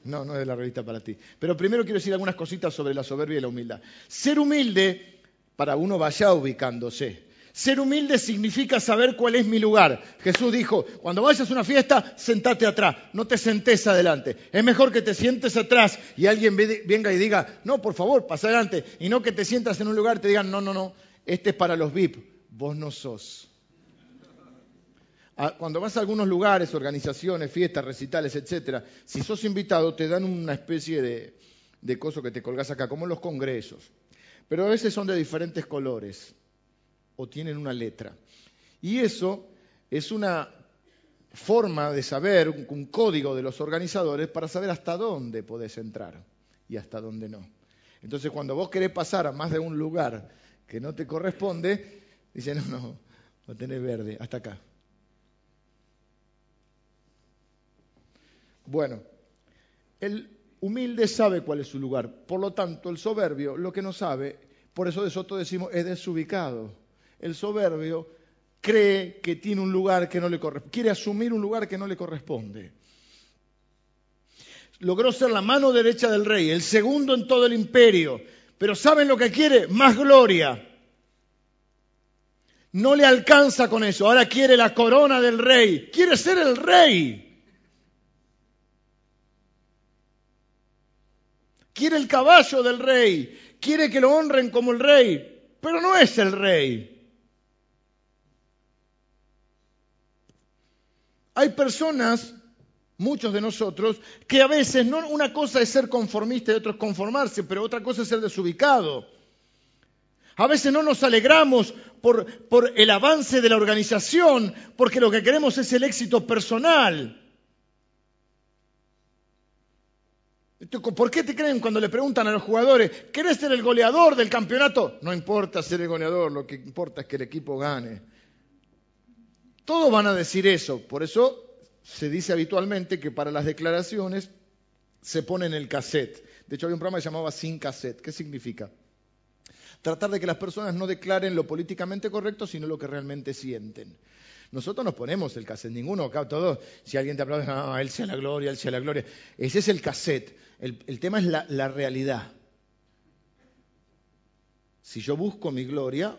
No, no es de la revista para ti. Pero primero quiero decir algunas cositas sobre la soberbia y la humildad. Ser humilde, para uno vaya ubicándose. Ser humilde significa saber cuál es mi lugar. Jesús dijo, cuando vayas a una fiesta, sentate atrás, no te sentes adelante. Es mejor que te sientes atrás y alguien venga y diga, no, por favor, pasa adelante. Y no que te sientas en un lugar y te digan, no, no, no, este es para los VIP, vos no sos cuando vas a algunos lugares, organizaciones, fiestas, recitales, etcétera, si sos invitado te dan una especie de, coso que te colgas acá, como en los congresos. Pero a veces son de diferentes colores o tienen una letra. Y eso es una forma de saber, un, código de los organizadores para saber hasta dónde podés entrar y hasta dónde no. Entonces, cuando vos querés pasar a más de un lugar que no te corresponde, dicen, no, no, lo tenés verde, hasta acá. Bueno, el humilde sabe cuál es su lugar. Por lo tanto, el soberbio lo que no sabe, por eso de decimos, es desubicado. El soberbio cree que tiene un lugar que no le corresponde, quiere asumir un lugar que no le corresponde. Logró ser la mano derecha del rey, el segundo en todo el imperio, pero ¿saben lo que quiere? Más gloria. No le alcanza con eso, ahora quiere la corona del rey, quiere ser el rey. Quiere el caballo del rey, quiere que lo honren como el rey, pero no es el rey. Hay personas, muchos de nosotros, que a veces no una cosa es ser conformista y otra es conformarse, pero otra cosa es ser desubicado. A veces no nos alegramos por, por el avance de la organización, porque lo que queremos es el éxito personal. ¿Por qué te creen cuando le preguntan a los jugadores, ¿querés ser el goleador del campeonato? No importa ser el goleador, lo que importa es que el equipo gane. Todos van a decir eso, por eso se dice habitualmente que para las declaraciones se pone en el cassette. De hecho, había un programa que se llamaba Sin Cassette. ¿Qué significa? Tratar de que las personas no declaren lo políticamente correcto, sino lo que realmente sienten. Nosotros nos ponemos el cassette, ninguno, acá todos, si alguien te aplaude, ah, él sea la gloria, él sea la gloria. Ese es el cassette. El, tema es la, la realidad. Si yo busco mi gloria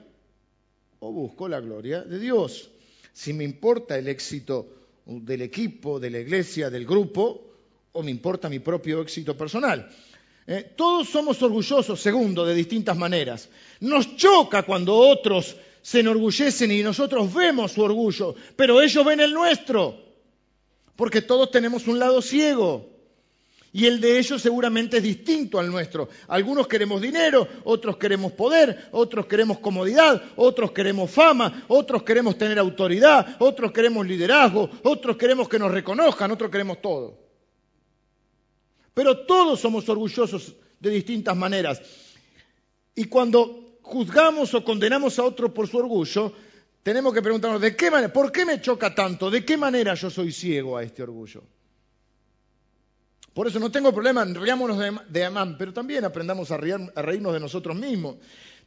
o busco la gloria de Dios. Si me importa el éxito del equipo, de la iglesia, del grupo, o me importa mi propio éxito personal. ¿Eh? Todos somos orgullosos, segundo, de distintas maneras. Nos choca cuando otros se enorgullecen y nosotros vemos su orgullo, pero ellos ven el nuestro, porque todos tenemos un lado ciego. Y el de ellos seguramente es distinto al nuestro. Algunos queremos dinero, otros queremos poder, otros queremos comodidad, otros queremos fama, otros queremos tener autoridad, otros queremos liderazgo, otros queremos que nos reconozcan, otros queremos todo. Pero todos somos orgullosos de distintas maneras. Y cuando juzgamos o condenamos a otro por su orgullo, tenemos que preguntarnos, ¿de qué manera? ¿Por qué me choca tanto? ¿De qué manera yo soy ciego a este orgullo? Por eso no tengo problema, riámonos de, Amán, pero también aprendamos a reírnos de nosotros mismos.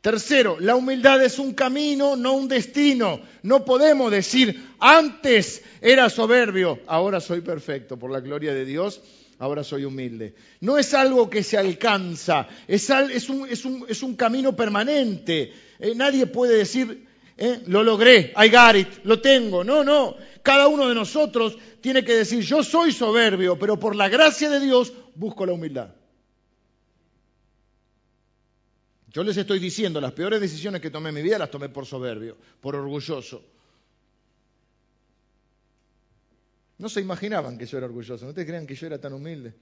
Tercero, la humildad es un camino, no un destino. No podemos decir, antes era soberbio, ahora soy perfecto, por la gloria de Dios, ahora soy humilde. No es algo que se alcanza, es, un, camino permanente. Eh, nadie puede decir, eh, lo logré, I got it, lo tengo. No, no. Cada uno de nosotros tiene que decir, yo soy soberbio, pero por la gracia de Dios busco la humildad. Yo les estoy diciendo, las peores decisiones que tomé en mi vida las tomé por soberbio, por orgulloso. No se imaginaban que yo era orgulloso, no te crean que yo era tan humilde.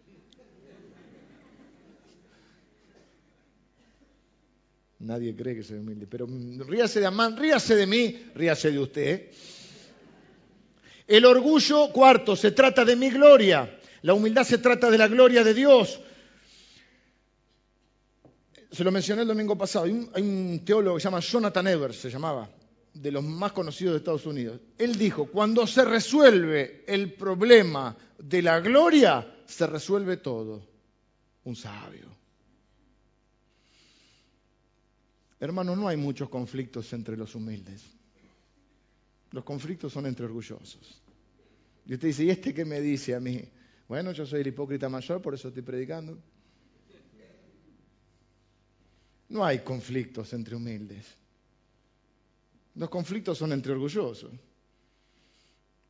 Nadie cree que soy humilde, pero ríase de Amán, ríase de mí, ríase de usted. ¿eh? El orgullo, cuarto, se trata de mi gloria. La humildad se trata de la gloria de Dios. Se lo mencioné el domingo pasado. Hay un, teólogo que se llama Jonathan Evers, se llamaba, de los más conocidos de Estados Unidos. Él dijo, cuando se resuelve el problema de la gloria, se resuelve todo. Un sabio. Hermano, no hay muchos conflictos entre los humildes. Los conflictos son entre orgullosos. Y usted dice, ¿y este qué me dice a mí? Bueno, yo soy el hipócrita mayor, por eso estoy predicando. No hay conflictos entre humildes. Los conflictos son entre orgullosos.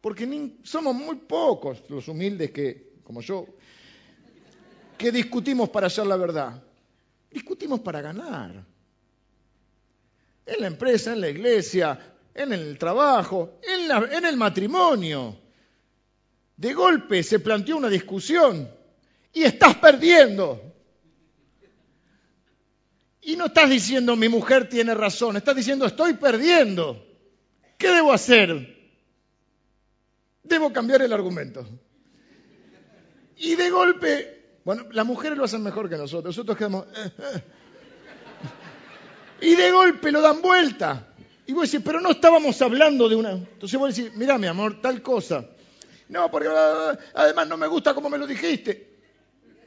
Porque somos muy pocos los humildes que, como yo, que discutimos para hallar la verdad. Discutimos para ganar. En la empresa, en la iglesia, en el trabajo, en, el matrimonio. De golpe se planteó una discusión y estás perdiendo. Y no estás diciendo mi mujer tiene razón, estás diciendo estoy perdiendo. ¿Qué debo hacer? Debo cambiar el argumento. Y de golpe, bueno, las mujeres lo hacen mejor que nosotros, nosotros quedamos... Eh, eh. Y de golpe lo dan vuelta. Y vos decís, pero no estábamos hablando de una... Entonces vos decís, mira mi amor, tal cosa. No, porque ah, además no me gusta cómo me lo dijiste.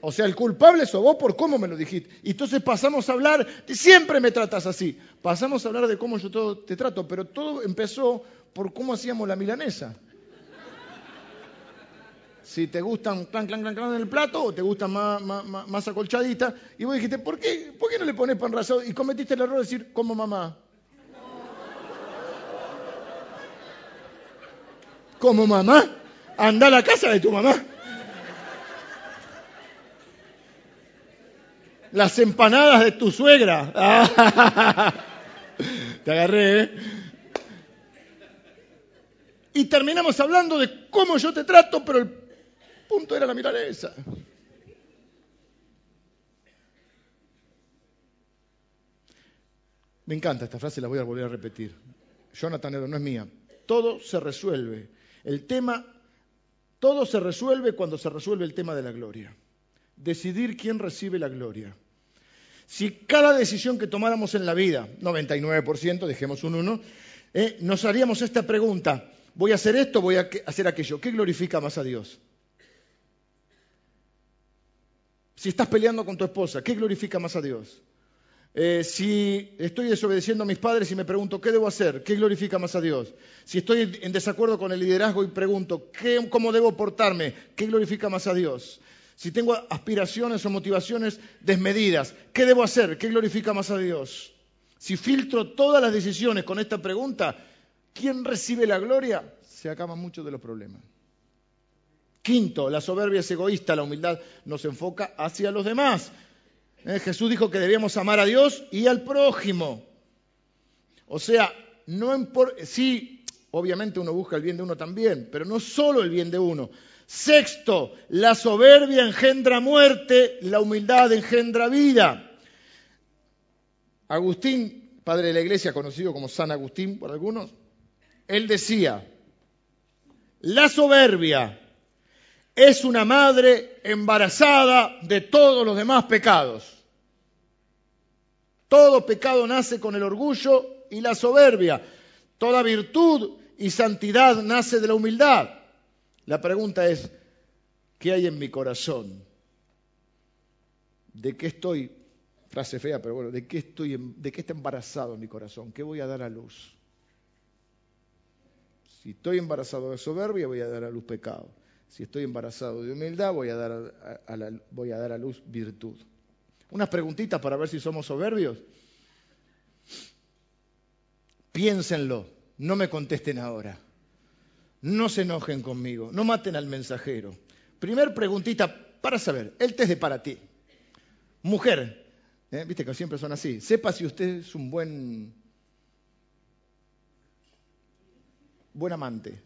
O sea, el culpable sos vos por cómo me lo dijiste. Y entonces pasamos a hablar, siempre me tratas así. Pasamos a hablar de cómo yo todo te trato, pero todo empezó por cómo hacíamos la milanesa. Si te gustan clan, clan, clan, clan en el plato o te gustan más, más, más, acolchaditas. Y vos dijiste, ¿por qué, ¿por qué no le pones pan rasado? Y cometiste el error de decir, como mamá. como mamá. Anda a la casa de tu mamá. Las empanadas de tu suegra. Te agarré, ¿eh? Y terminamos hablando de cómo yo te trato, pero el punto era la milanesa. Me encanta esta frase, la voy a volver a repetir. Jonathan no es mía. Todo se resuelve el tema, todo se resuelve cuando se resuelve el tema de la gloria. Decidir quién recibe la gloria. Si cada decisión que tomáramos en la vida, 99%, dejemos un 1, eh, nos haríamos esta pregunta, voy a hacer esto, voy a hacer aquello, ¿qué glorifica más a Dios? Si estás peleando con tu esposa, ¿qué glorifica más a Dios? Eh, si estoy desobedeciendo a mis padres y me pregunto, ¿qué debo hacer? ¿Qué glorifica más a Dios? Si estoy en desacuerdo con el liderazgo y pregunto, ¿cómo debo portarme? ¿Qué glorifica más a Dios? Si tengo aspiraciones o motivaciones desmedidas, ¿qué debo hacer? ¿Qué glorifica más a Dios? Si filtro todas las decisiones con esta pregunta, ¿quién recibe la gloria? Se acaban muchos de los problemas. Quinto, la soberbia es egoísta, la humildad nos enfoca hacia los demás. Eh, Jesús dijo que debíamos amar a Dios y al prójimo. O sea, no sí, obviamente uno busca el bien de uno también, pero no solo el bien de uno. Sexto, la soberbia engendra muerte, la humildad engendra vida. Agustín, padre de la iglesia, conocido como San Agustín por algunos, él decía, la soberbia es una madre embarazada de todos los demás pecados. Todo pecado nace con el orgullo y la soberbia. Toda virtud y santidad nace de la humildad. La pregunta es, ¿qué hay en mi corazón? ¿De qué estoy, frase fea, pero bueno, ¿de qué, estoy, de qué está embarazado mi corazón? ¿Qué voy a dar a luz? Si estoy embarazado de soberbia, voy a dar a luz pecado. Si estoy embarazado de humildad, voy a dar a, voy a, dar a luz virtud. Unas preguntitas para ver si somos soberbios. Piénsenlo, no me contesten ahora. No se enojen conmigo, no maten al mensajero. Primer preguntita para saber, el test de para ti. Mujer, ¿eh? viste que siempre son así, sepa si usted es un buen, buen amante.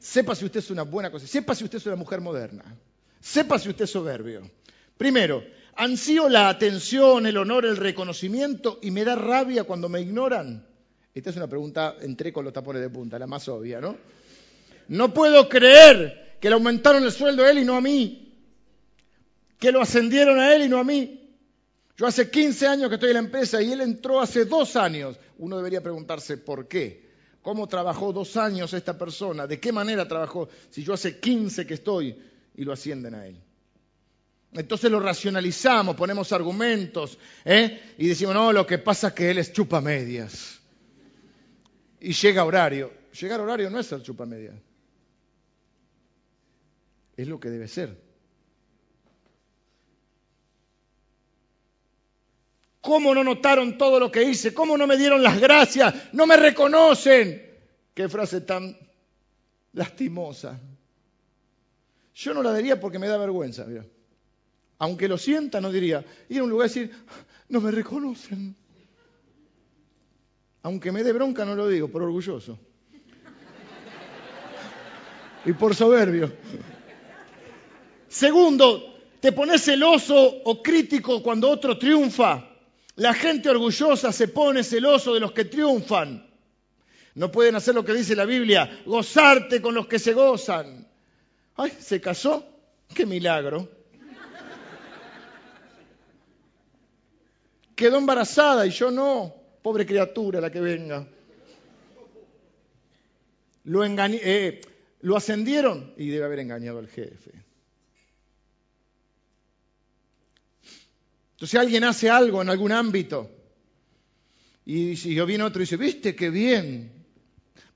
Sepa si usted es una buena cosa. Sepa si usted es una mujer moderna. Sepa si usted es soberbio. Primero, ansío la atención, el honor, el reconocimiento y me da rabia cuando me ignoran. Esta es una pregunta, entré con los tapones de punta, la más obvia, ¿no? No puedo creer que le aumentaron el sueldo a él y no a mí. Que lo ascendieron a él y no a mí. Yo hace 15 años que estoy en la empresa y él entró hace dos años. Uno debería preguntarse por qué. ¿Cómo trabajó dos años esta persona? ¿De qué manera trabajó? Si yo hace 15 que estoy y lo ascienden a él. Entonces lo racionalizamos, ponemos argumentos ¿eh? y decimos, no, lo que pasa es que él es chupa medias y llega horario. Llegar horario no es ser chupamedia. Es lo que debe ser. ¿Cómo no notaron todo lo que hice? ¿Cómo no me dieron las gracias? No me reconocen. Qué frase tan lastimosa. Yo no la diría porque me da vergüenza. Aunque lo sienta, no diría. Ir a un lugar y decir, no me reconocen. Aunque me dé bronca, no lo digo, por orgulloso. Y por soberbio. Segundo, te pones celoso o crítico cuando otro triunfa. La gente orgullosa se pone celoso de los que triunfan. No pueden hacer lo que dice la Biblia, gozarte con los que se gozan. Ay, ¿se casó? ¡Qué milagro! Quedó embarazada y yo no. Pobre criatura la que venga. Lo, eh, lo ascendieron y debe haber engañado al jefe. Entonces alguien hace algo en algún ámbito y si yo viene otro y dice, viste qué bien,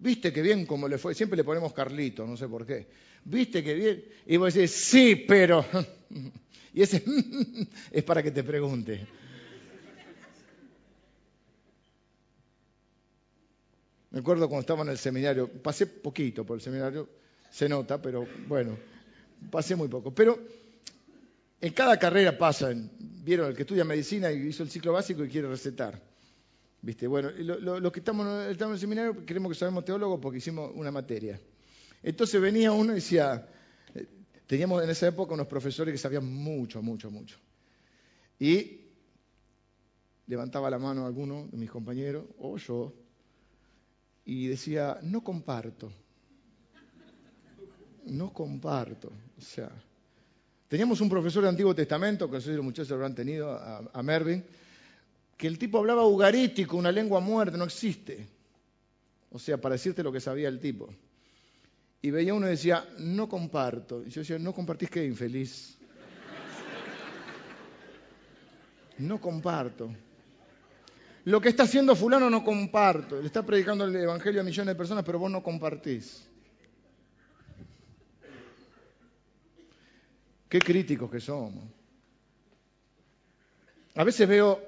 viste qué bien como le fue, siempre le ponemos Carlito, no sé por qué, viste qué bien, y vos decís, sí, pero, y ese es para que te pregunte. Me acuerdo cuando estaba en el seminario, pasé poquito por el seminario, se nota, pero bueno, pasé muy poco. Pero en cada carrera pasan, vieron el que estudia medicina y hizo el ciclo básico y quiere recetar. ¿Viste? Bueno, los que estamos, en el seminario creemos que sabemos teólogos porque hicimos una materia. Entonces venía uno y decía, eh, teníamos en esa época unos profesores que sabían mucho, mucho, mucho. Y levantaba la mano alguno de mis compañeros, o yo, y decía, no comparto. No comparto. O sea, teníamos un profesor de Antiguo Testamento, que los muchachos lo habrán tenido, a, Mervin, que el tipo hablaba ugarítico, una lengua muerta, no existe. O sea, para decirte lo que sabía el tipo. Y veía uno y decía, no comparto. Y yo decía, no compartís qué, infeliz. No comparto. Lo que está haciendo fulano no comparto. Le está predicando el Evangelio a millones de personas, pero vos no compartís. Qué críticos que somos. A veces veo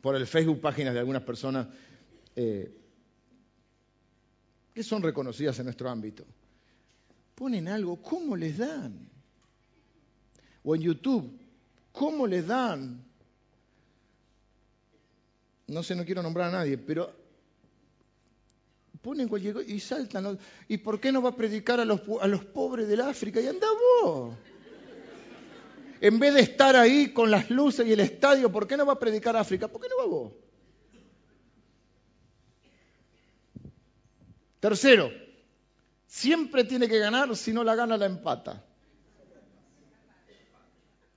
por el Facebook páginas de algunas personas eh, que son reconocidas en nuestro ámbito. ponen algo, ¿cómo les dan? O en YouTube, ¿cómo les dan? No sé, no quiero nombrar a nadie, pero ponen cualquier cosa y saltan. ¿Y por qué no va a predicar a los, a los pobres del África? Y anda vos. En vez de estar ahí con las luces y el estadio, ¿por qué no va a predicar a África? ¿Por qué no va vos? Tercero, siempre tiene que ganar, si no la gana la empata.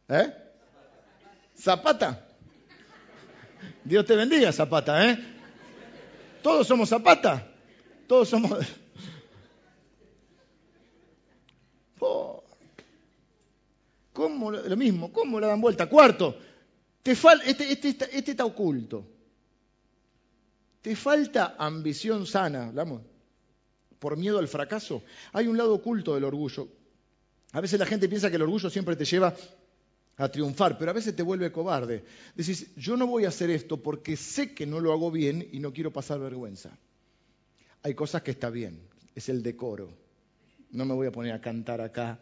¿Eh? Zapata. Dios te bendiga, Zapata, ¿eh? Todos somos Zapata. Todos somos... Oh. ¿Cómo lo mismo? ¿Cómo le dan vuelta? Cuarto, te este, este, este está oculto. Te falta ambición sana, hablamos, por miedo al fracaso. Hay un lado oculto del orgullo. A veces la gente piensa que el orgullo siempre te lleva a triunfar, pero a veces te vuelve cobarde. Decís, yo no voy a hacer esto porque sé que no lo hago bien y no quiero pasar vergüenza hay cosas que está bien, es el decoro. No me voy a poner a cantar acá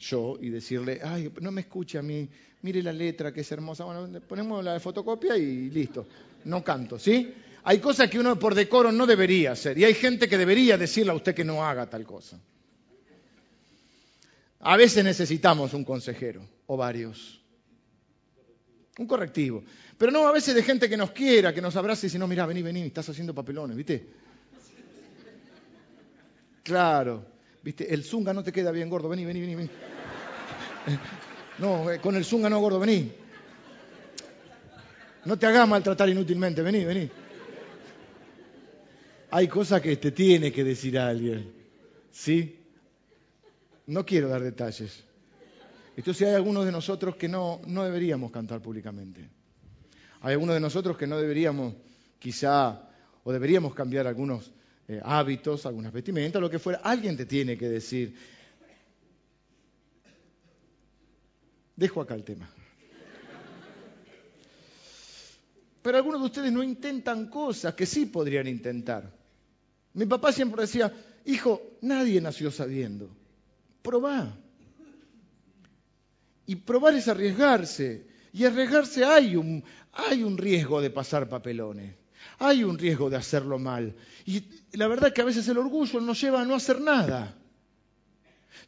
yo y decirle, ay, no me escuche a mí, mire la letra que es hermosa. Bueno, ponemos la fotocopia y listo, no canto, ¿sí? Hay cosas que uno por decoro no debería hacer y hay gente que debería decirle a usted que no haga tal cosa. A veces necesitamos un consejero o varios. Un correctivo. Pero no a veces de gente que nos quiera, que nos abrace y dice, no, mira, vení, vení, estás haciendo papelones, ¿viste? Claro, viste, el zunga no te queda bien gordo, vení, vení, vení, vení. No, eh, con el zunga no gordo, vení. No te hagas maltratar inútilmente, vení, vení. Hay cosas que te tiene que decir alguien, ¿sí? No quiero dar detalles. Entonces hay algunos de nosotros que no, no deberíamos cantar públicamente. Hay algunos de nosotros que no deberíamos, quizá, o deberíamos cambiar algunos eh, hábitos, algunas vestimentas, lo que fuera, alguien te tiene que decir. Dejo acá el tema. Pero algunos de ustedes no intentan cosas que sí podrían intentar. Mi papá siempre decía, hijo, nadie nació sabiendo. Probá. Y probar es arriesgarse. Y arriesgarse hay un, hay un riesgo de pasar papelones hay un riesgo de hacerlo mal. Y la verdad que a veces el orgullo nos lleva a no hacer nada.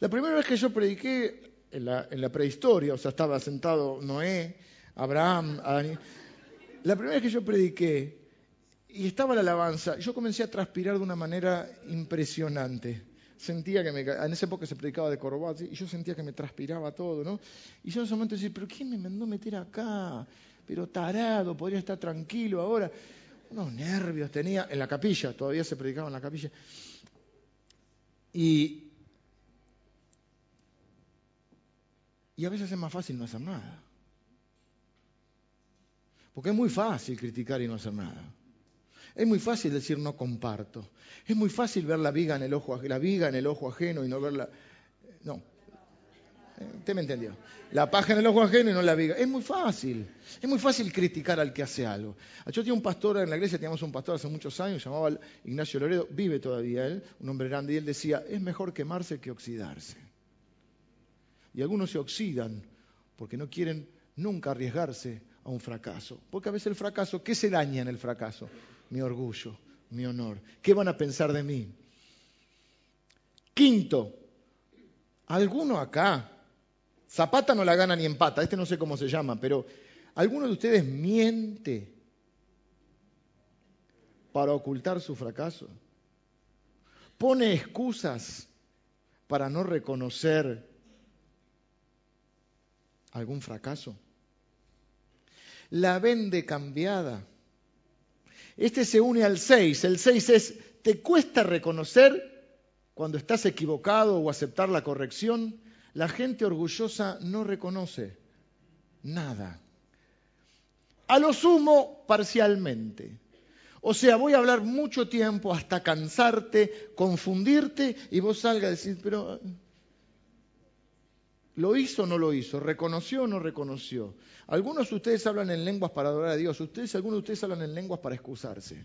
La primera vez que yo prediqué en la, prehistoria, o sea, estaba sentado Noé, Abraham, la primera vez que yo prediqué y estaba la alabanza, yo comencé a transpirar de una manera impresionante. Sentía que me, en esa época se predicaba de Corbat, y yo sentía que me transpiraba todo, ¿no? Y yo en ese momento decía, pero ¿quién me mandó meter acá? Pero tarado, podría estar tranquilo ahora unos nervios tenía en la capilla, todavía se predicaba en la capilla. Y, y a veces es más fácil no hacer nada. Porque es muy fácil criticar y no hacer nada. Es muy fácil decir no comparto. Es muy fácil ver la viga en el ojo, la viga en el ojo ajeno y no verla. No, Usted me entendió. La paja en el ojo ajeno y no la viga. Es muy fácil. Es muy fácil criticar al que hace algo. Yo tenía un pastor en la iglesia, teníamos un pastor hace muchos años, llamaba Ignacio Loredo, vive todavía él, un hombre grande, y él decía, es mejor quemarse que oxidarse. Y algunos se oxidan porque no quieren nunca arriesgarse a un fracaso. Porque a veces el fracaso, ¿qué se daña en el fracaso? Mi orgullo, mi honor. ¿Qué van a pensar de mí? Quinto, alguno acá Zapata no la gana ni empata, este no sé cómo se llama, pero ¿alguno de ustedes miente para ocultar su fracaso? ¿Pone excusas para no reconocer algún fracaso? La vende cambiada. Este se une al 6. El 6 es, ¿te cuesta reconocer cuando estás equivocado o aceptar la corrección? La gente orgullosa no reconoce nada. A lo sumo, parcialmente. O sea, voy a hablar mucho tiempo hasta cansarte, confundirte y vos salgas a decir, pero ¿lo hizo o no lo hizo? ¿Reconoció o no reconoció? Algunos de ustedes hablan en lenguas para adorar a Dios, ustedes, algunos de ustedes hablan en lenguas para excusarse.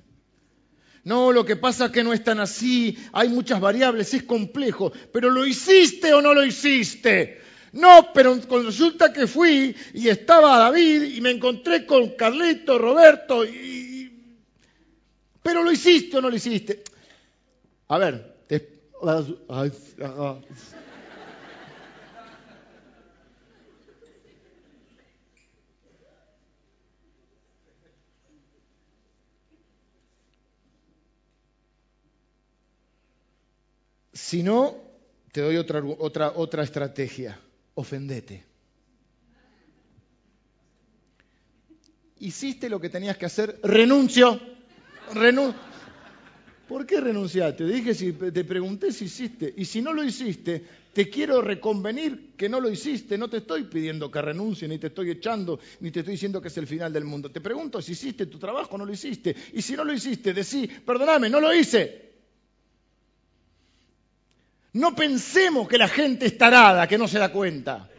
No, lo que pasa es que no es tan así, hay muchas variables, es complejo, pero ¿lo hiciste o no lo hiciste? No, pero resulta que fui y estaba David y me encontré con Carlito, Roberto, y... pero ¿lo hiciste o no lo hiciste? A ver. Si no, te doy otra, otra, otra estrategia. Ofendete. Hiciste lo que tenías que hacer, renuncio. ¿Por qué renunciaste? Te dije si te pregunté si hiciste. Y si no lo hiciste, te quiero reconvenir que no lo hiciste. No te estoy pidiendo que renuncie, ni te estoy echando, ni te estoy diciendo que es el final del mundo. Te pregunto si hiciste tu trabajo o no lo hiciste. Y si no lo hiciste, decí, perdóname, no lo hice. No pensemos que la gente es tarada, que no se da cuenta.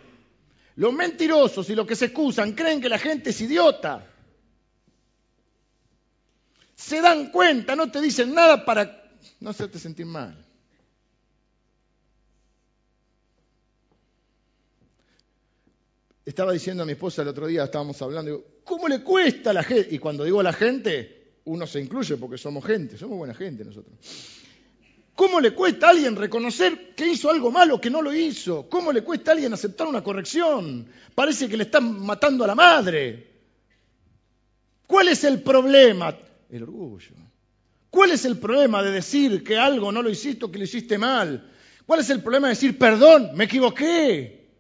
Los mentirosos y los que se excusan creen que la gente es idiota. Se dan cuenta, no te dicen nada para no hacerte sentir mal. Estaba diciendo a mi esposa el otro día, estábamos hablando, digo, ¿cómo le cuesta a la gente? Y cuando digo a la gente, uno se incluye porque somos gente, somos buena gente nosotros. ¿Cómo le cuesta a alguien reconocer que hizo algo malo, que no lo hizo? ¿Cómo le cuesta a alguien aceptar una corrección? Parece que le están matando a la madre. ¿Cuál es el problema? El orgullo. ¿Cuál es el problema de decir que algo no lo hiciste o que lo hiciste mal? ¿Cuál es el problema de decir, perdón, me equivoqué?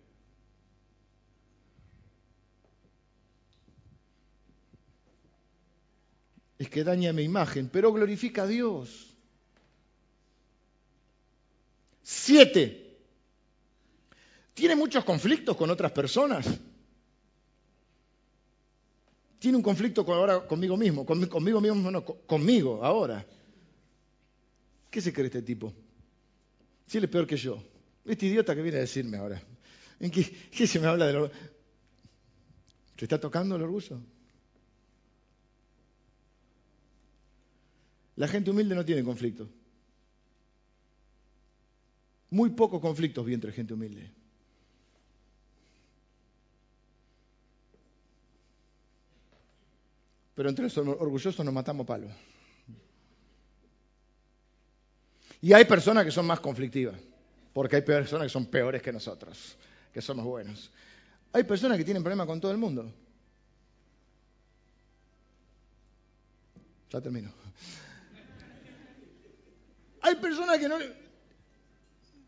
Es que daña mi imagen, pero glorifica a Dios. Siete. ¿Tiene muchos conflictos con otras personas? Tiene un conflicto ahora conmigo mismo, conmigo mismo, no, conmigo ahora. ¿Qué se cree este tipo? Si él es peor que yo. Este idiota que viene a decirme ahora. ¿En qué, se me habla de lo... ¿Te está tocando el orgullo? La gente humilde no tiene conflicto. Muy pocos conflictos vi entre gente humilde. Pero entre los orgullosos nos matamos palo. Y hay personas que son más conflictivas, porque hay personas que son peores que nosotros, que somos buenos. Hay personas que tienen problemas con todo el mundo. Ya termino. Hay personas que no,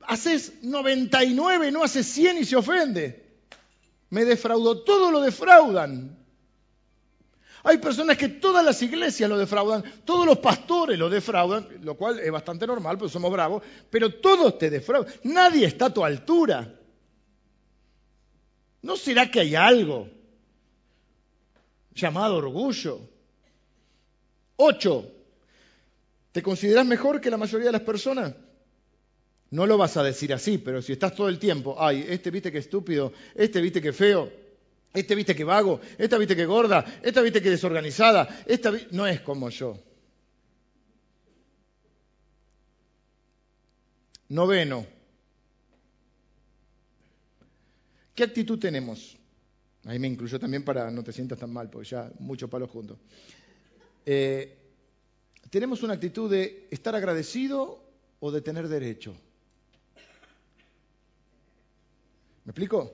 haces 99, no haces 100 y se ofende. Me defraudó, todo lo defraudan. Hay personas que todas las iglesias lo defraudan, todos los pastores lo defraudan, lo cual es bastante normal, porque somos bravos, pero todos te defraudan. Nadie está a tu altura. ¿No será que hay algo llamado orgullo? Ocho, ¿te consideras mejor que la mayoría de las personas? No lo vas a decir así, pero si estás todo el tiempo, ay, este viste que estúpido, este viste que feo, este viste que vago, esta viste que gorda, esta viste que desorganizada, esta no es como yo. Noveno. ¿Qué actitud tenemos? Ahí me incluyo también para no te sientas tan mal, porque ya muchos palos juntos. Eh, tenemos una actitud de estar agradecido o de tener derecho. ¿Me explico?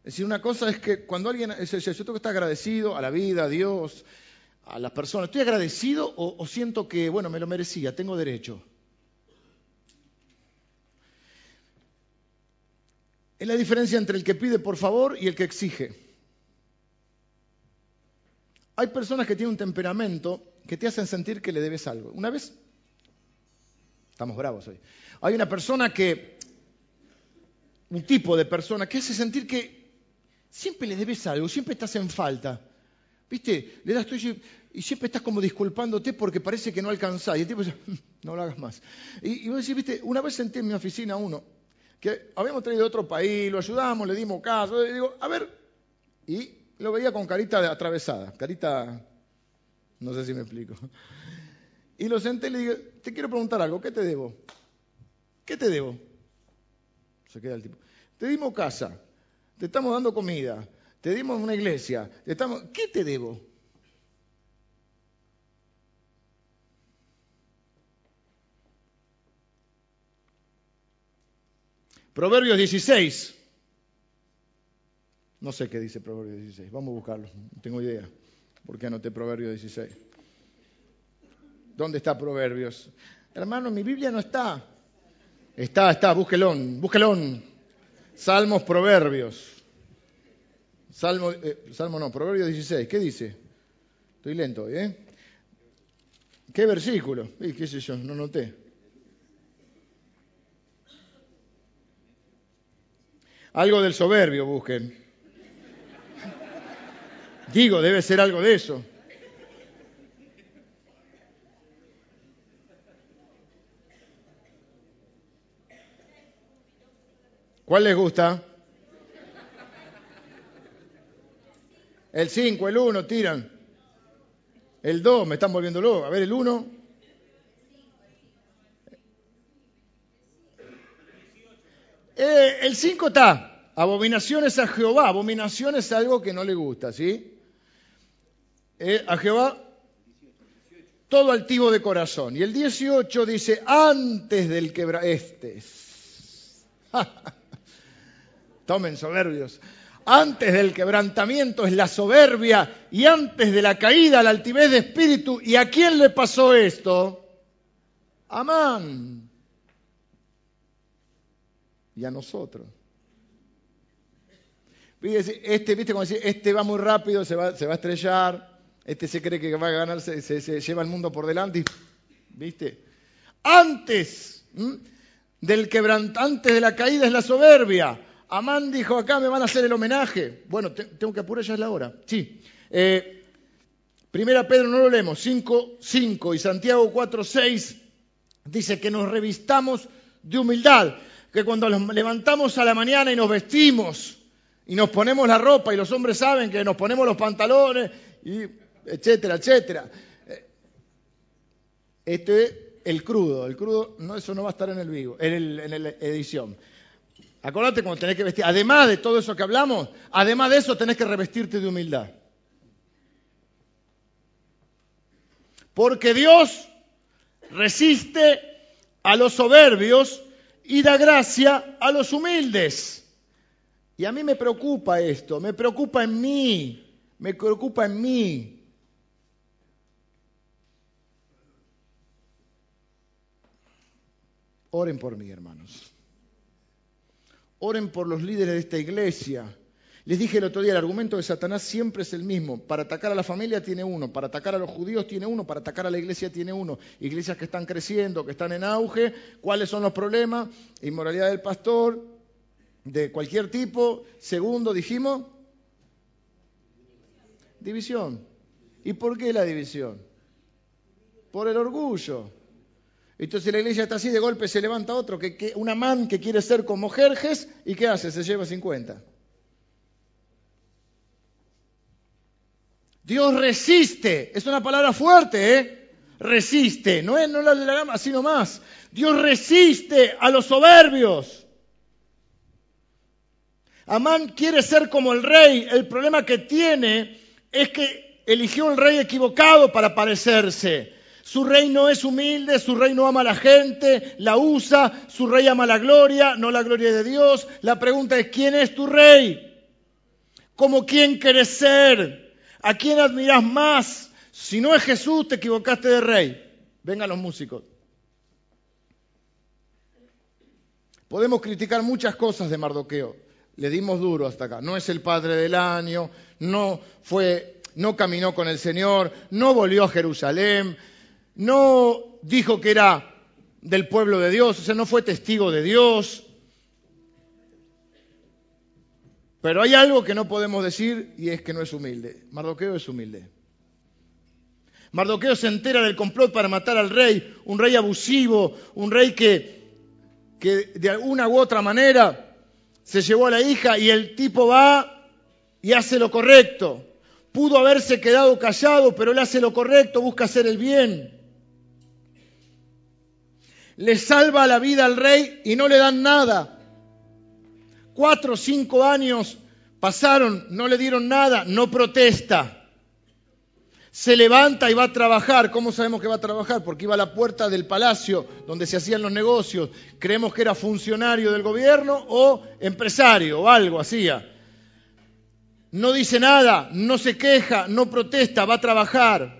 Es decir, una cosa es que cuando alguien, es yo tengo que estar agradecido a la vida, a Dios, a las personas. ¿Estoy agradecido o, siento que, bueno, me lo merecía, tengo derecho? Es la diferencia entre el que pide por favor y el que exige. Hay personas que tienen un temperamento que te hacen sentir que le debes algo. Una vez, estamos bravos hoy, hay una persona que un tipo de persona que hace sentir que siempre le debes algo, siempre estás en falta. ¿Viste? Le das tuyo y siempre estás como disculpándote porque parece que no alcanzás. Y el tipo dice, mm, no lo hagas más. Y, y vos decís, ¿viste? Una vez senté en mi oficina uno que habíamos traído de otro país, lo ayudamos, le dimos caso. Y digo, a ver. Y lo veía con carita atravesada, carita. No sé si me explico. Y lo senté y le dije, te quiero preguntar algo, ¿qué te debo? ¿Qué te debo? Se queda el tipo. Te dimos casa, te estamos dando comida, te dimos una iglesia, te estamos... ¿qué te debo? Proverbios 16. No sé qué dice Proverbios 16. Vamos a buscarlo. No tengo idea. ¿Por qué anoté Proverbios 16? ¿Dónde está Proverbios? Hermano, mi Biblia no está. Está, está, búsquelo, búsquelo. Salmos, Proverbios. Salmo, eh, Salmo no, Proverbios 16. ¿Qué dice? Estoy lento, ¿eh? ¿Qué versículo? ¿Qué sé yo? No noté. Algo del soberbio busquen. Digo, debe ser algo de eso. ¿Cuál les gusta? El 5, el 1, tiran. El 2, me están volviendo loco. A ver, el 1. Eh, el 5 está. Abominaciones a Jehová. Abominaciones es algo que no le gusta, ¿sí? Eh, a Jehová todo altivo de corazón. Y el 18 dice, antes del quebra... Este. Tomen soberbios. Antes del quebrantamiento es la soberbia y antes de la caída la altivez de espíritu. ¿Y a quién le pasó esto? Amán. Y a nosotros. Este, viste, como decir, este va muy rápido, se va, a estrellar, este se cree que va a ganar, se, lleva el mundo por delante, ¿viste? Antes del quebrantante de la caída es la soberbia. Amán dijo, acá me van a hacer el homenaje. Bueno, tengo que apurar, ya es la hora. Sí. Eh, primera Pedro no lo leemos, 5, 5 y Santiago 4, 6 dice que nos revistamos de humildad, que cuando nos levantamos a la mañana y nos vestimos, y nos ponemos la ropa y los hombres saben que nos ponemos los pantalones, y etcétera, etcétera. Este es el crudo, el crudo, no, eso no va a estar en el vivo, en, la edición. Acordate cuando tenés que vestir, además de todo eso que hablamos, además de eso tenés que revestirte de humildad. Porque Dios resiste a los soberbios y da gracia a los humildes. Y a mí me preocupa esto, me preocupa en mí, me preocupa en mí. Oren por mí, hermanos. Oren por los líderes de esta iglesia. Les dije el otro día, el argumento de Satanás siempre es el mismo. Para atacar a la familia tiene uno, para atacar a los judíos tiene uno, para atacar a la iglesia tiene uno. Iglesias que están creciendo, que están en auge, ¿cuáles son los problemas? Inmoralidad del pastor, de cualquier tipo. Segundo, dijimos, división. ¿Y por qué la división? Por el orgullo. Entonces la iglesia está así, de golpe se levanta otro, que, que, una man que quiere ser como Jerjes, ¿y qué hace? Se lleva 50. Dios resiste, es una palabra fuerte, ¿eh? Resiste, no es no la, la así nomás. Dios resiste a los soberbios. Amán quiere ser como el rey. El problema que tiene es que eligió el rey equivocado para parecerse. Su rey no es humilde, su rey no ama a la gente, la usa, su rey ama la gloria, no la gloria de Dios. La pregunta es, ¿quién es tu rey? ¿Cómo quién quieres ser? ¿A quién admiras más? Si no es Jesús, te equivocaste de rey. Vengan los músicos. Podemos criticar muchas cosas de Mardoqueo le dimos duro hasta acá. No es el padre del año, no fue, no caminó con el Señor, no volvió a Jerusalén, no dijo que era del pueblo de Dios, o sea, no fue testigo de Dios. Pero hay algo que no podemos decir y es que no es humilde. Mardoqueo es humilde. Mardoqueo se entera del complot para matar al rey, un rey abusivo, un rey que, que de alguna u otra manera se llevó a la hija y el tipo va y hace lo correcto. Pudo haberse quedado callado, pero él hace lo correcto, busca hacer el bien. Le salva la vida al rey y no le dan nada. Cuatro o cinco años pasaron, no le dieron nada, no protesta. Se levanta y va a trabajar. ¿Cómo sabemos que va a trabajar? Porque iba a la puerta del palacio donde se hacían los negocios. Creemos que era funcionario del gobierno o empresario o algo hacía. No dice nada, no se queja, no protesta, va a trabajar.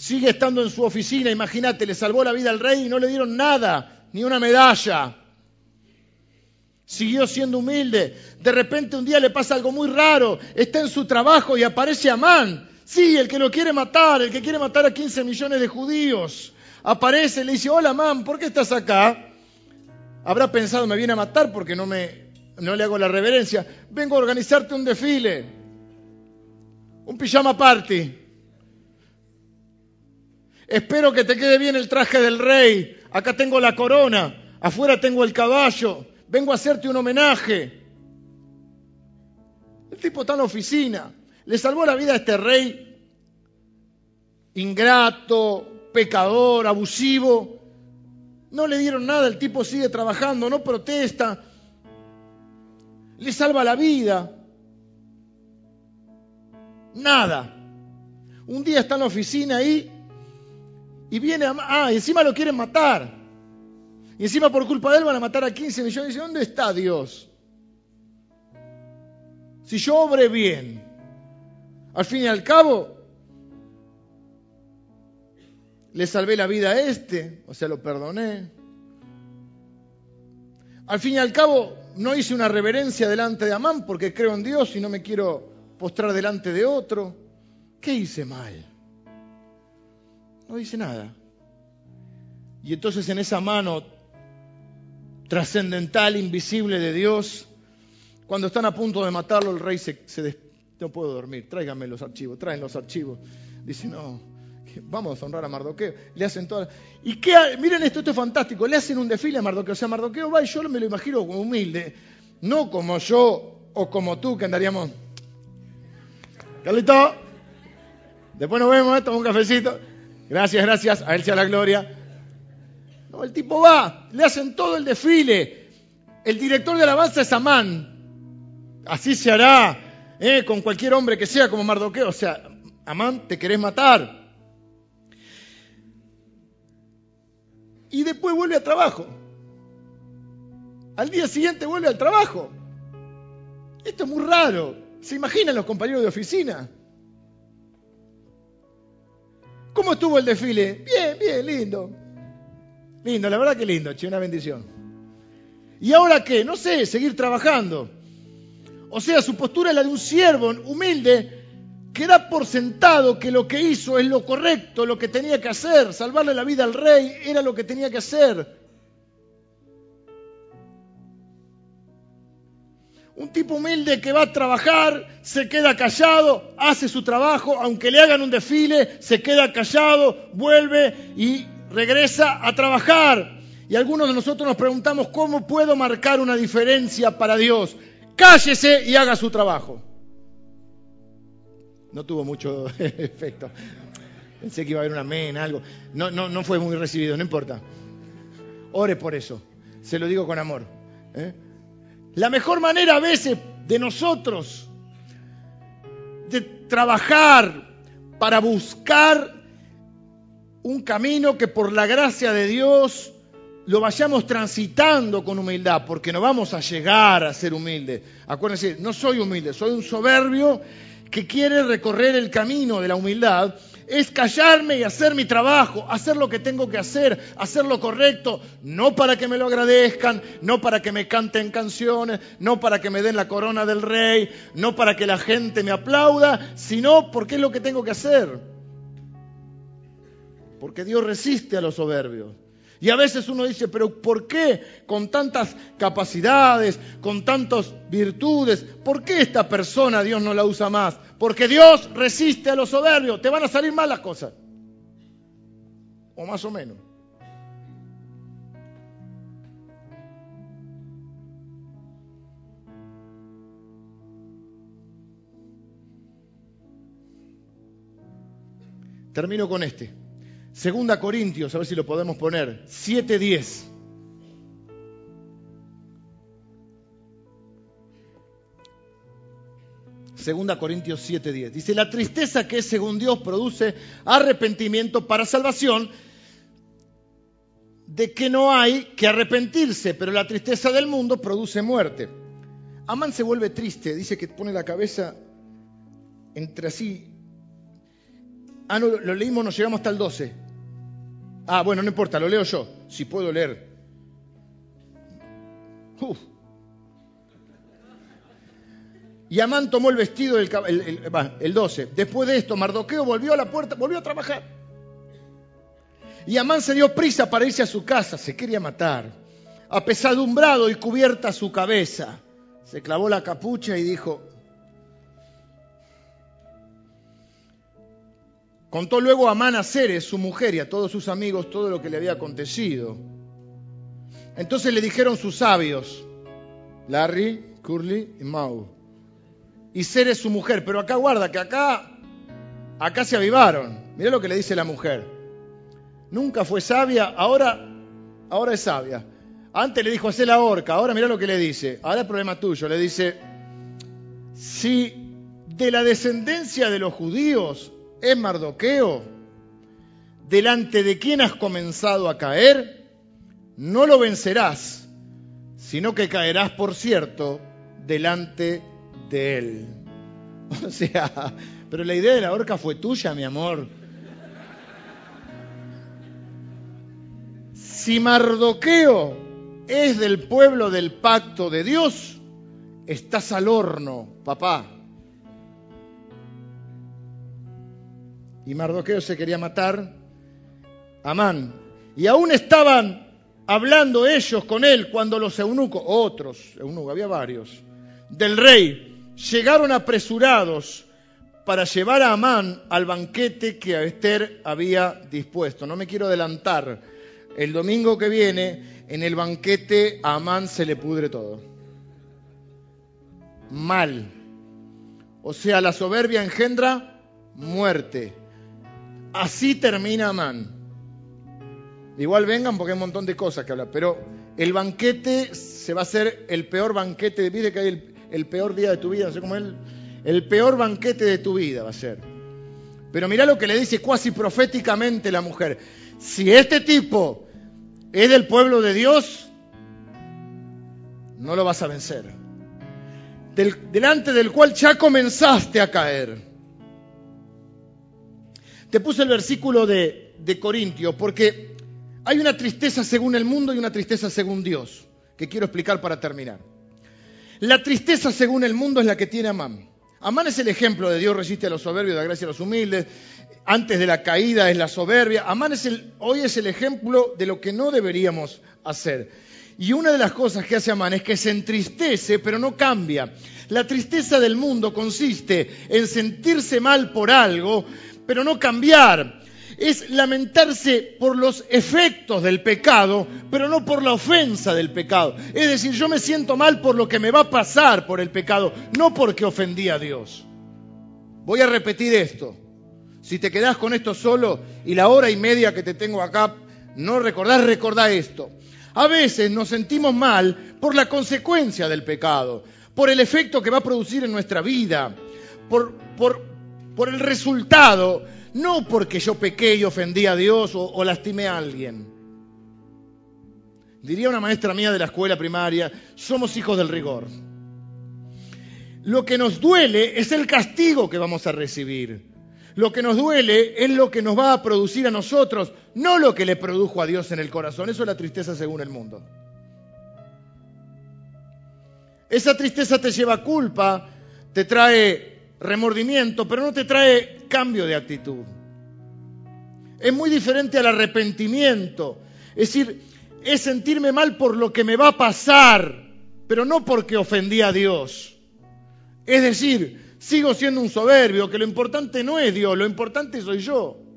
Sigue estando en su oficina, imagínate, le salvó la vida al rey y no le dieron nada, ni una medalla. Siguió siendo humilde. De repente un día le pasa algo muy raro. Está en su trabajo y aparece Amán. Sí, el que lo quiere matar, el que quiere matar a 15 millones de judíos. Aparece, le dice, hola Amán, ¿por qué estás acá? Habrá pensado, me viene a matar porque no, me, no le hago la reverencia. Vengo a organizarte un desfile. Un pijama party. Espero que te quede bien el traje del rey. Acá tengo la corona. Afuera tengo el caballo. Vengo a hacerte un homenaje. El tipo está en la oficina. Le salvó la vida a este rey ingrato, pecador, abusivo. No le dieron nada, el tipo sigue trabajando, no protesta. Le salva la vida. Nada. Un día está en la oficina ahí y viene a... Ah, encima lo quieren matar. Y encima por culpa de él van a matar a 15 millones. Y ¿dónde está Dios? Si yo obre bien, al fin y al cabo, le salvé la vida a este, o sea, lo perdoné. Al fin y al cabo, no hice una reverencia delante de Amán porque creo en Dios y no me quiero postrar delante de otro. ¿Qué hice mal? No dice nada. Y entonces en esa mano trascendental, invisible de Dios, cuando están a punto de matarlo, el rey se, se no puedo dormir, tráiganme los archivos, traen los archivos. Dice, no, vamos a honrar a Mardoqueo. Le hacen todas... ¿Y qué? Miren esto, esto es fantástico. Le hacen un desfile a Mardoqueo. O sea, Mardoqueo va y yo me lo imagino como humilde. No como yo o como tú que andaríamos... Carlito, después nos vemos, ¿eh? toma un cafecito. Gracias, gracias, a él sea la gloria. No, el tipo va, le hacen todo el desfile. El director de alabanza es Amán. Así se hará ¿eh? con cualquier hombre que sea como Mardoqueo. O sea, Amán, te querés matar. Y después vuelve al trabajo. Al día siguiente vuelve al trabajo. Esto es muy raro. ¿Se imaginan los compañeros de oficina? ¿Cómo estuvo el desfile? Bien, bien, lindo. Lindo, la verdad que lindo, che, una bendición. ¿Y ahora qué? No sé, seguir trabajando. O sea, su postura es la de un siervo humilde que da por sentado que lo que hizo es lo correcto, lo que tenía que hacer, salvarle la vida al rey era lo que tenía que hacer. Un tipo humilde que va a trabajar, se queda callado, hace su trabajo, aunque le hagan un desfile, se queda callado, vuelve y regresa a trabajar. Y algunos de nosotros nos preguntamos, ¿cómo puedo marcar una diferencia para Dios? Cállese y haga su trabajo. No tuvo mucho efecto. Pensé que iba a haber una amén, algo. No, no, no fue muy recibido, no importa. Ore por eso. Se lo digo con amor. ¿eh? La mejor manera a veces de nosotros de trabajar para buscar un camino que por la gracia de Dios lo vayamos transitando con humildad, porque no vamos a llegar a ser humildes. Acuérdense, no soy humilde, soy un soberbio que quiere recorrer el camino de la humildad es callarme y hacer mi trabajo, hacer lo que tengo que hacer, hacer lo correcto, no para que me lo agradezcan, no para que me canten canciones, no para que me den la corona del rey, no para que la gente me aplauda, sino porque es lo que tengo que hacer. Porque Dios resiste a los soberbios. Y a veces uno dice, pero ¿por qué con tantas capacidades, con tantas virtudes, por qué esta persona Dios no la usa más? Porque Dios resiste a los soberbios. Te van a salir mal las cosas. O más o menos. Termino con este. Segunda Corintios, a ver si lo podemos poner, 7.10. Segunda Corintios 7:10. Dice, la tristeza que según Dios produce arrepentimiento para salvación, de que no hay que arrepentirse, pero la tristeza del mundo produce muerte. Amán se vuelve triste, dice que pone la cabeza entre así. Ah, no, lo leímos, nos llegamos hasta el 12. Ah, bueno, no importa, lo leo yo, si puedo leer. Y Amán tomó el vestido del el, el, el 12. Después de esto, Mardoqueo volvió a la puerta, volvió a trabajar. Y Amán se dio prisa para irse a su casa, se quería matar. Apesadumbrado y cubierta su cabeza, se clavó la capucha y dijo, Contó luego a Amán a Ceres, su mujer, y a todos sus amigos todo lo que le había acontecido. Entonces le dijeron sus sabios, Larry, Curly y Mau. Y Ceres su mujer, pero acá guarda que acá, acá se avivaron. Mira lo que le dice la mujer. Nunca fue sabia, ahora, ahora es sabia. Antes le dijo, hacer la horca, ahora mira lo que le dice. Ahora es problema tuyo. Le dice, si de la descendencia de los judíos es Mardoqueo, delante de quien has comenzado a caer, no lo vencerás, sino que caerás, por cierto, delante de él. O sea, pero la idea de la horca fue tuya, mi amor. Si Mardoqueo es del pueblo del pacto de Dios, estás al horno, papá. Y Mardoqueo se quería matar a Amán. Y aún estaban hablando ellos con él cuando los eunucos, otros eunucos, había varios, del rey, llegaron apresurados para llevar a Amán al banquete que Esther había dispuesto. No me quiero adelantar el domingo que viene, en el banquete a Amán se le pudre todo. Mal. O sea, la soberbia engendra muerte. Así termina Amán. Igual vengan porque hay un montón de cosas que hablar, pero el banquete se va a hacer el peor banquete, de que hay el, el, peor día de tu vida, no sé cómo es, el peor banquete de tu vida va a ser. Pero mira lo que le dice cuasi proféticamente la mujer. Si este tipo es del pueblo de Dios, no lo vas a vencer. delante del cual ya comenzaste a caer. Te puse el versículo de, de Corintios porque hay una tristeza según el mundo y una tristeza según Dios, que quiero explicar para terminar. La tristeza según el mundo es la que tiene Amán. Amán es el ejemplo de Dios resiste a los soberbios, da gracia a los humildes. Antes de la caída es la soberbia. Amán es el, hoy es el ejemplo de lo que no deberíamos hacer. Y una de las cosas que hace Amán es que se entristece, pero no cambia. La tristeza del mundo consiste en sentirse mal por algo, pero no cambiar es lamentarse por los efectos del pecado, pero no por la ofensa del pecado. Es decir, yo me siento mal por lo que me va a pasar por el pecado, no porque ofendí a Dios. Voy a repetir esto. Si te quedás con esto solo y la hora y media que te tengo acá, no recordás, recordá esto. A veces nos sentimos mal por la consecuencia del pecado, por el efecto que va a producir en nuestra vida, por, por, por el resultado no porque yo pequé y ofendí a Dios o, lastimé a alguien. Diría una maestra mía de la escuela primaria, somos hijos del rigor. Lo que nos duele es el castigo que vamos a recibir. Lo que nos duele es lo que nos va a producir a nosotros, no lo que le produjo a Dios en el corazón. Eso es la tristeza según el mundo. Esa tristeza te lleva culpa, te trae remordimiento, pero no te trae cambio de actitud. Es muy diferente al arrepentimiento. Es decir, es sentirme mal por lo que me va a pasar, pero no porque ofendí a Dios. Es decir, sigo siendo un soberbio, que lo importante no es Dios, lo importante soy yo.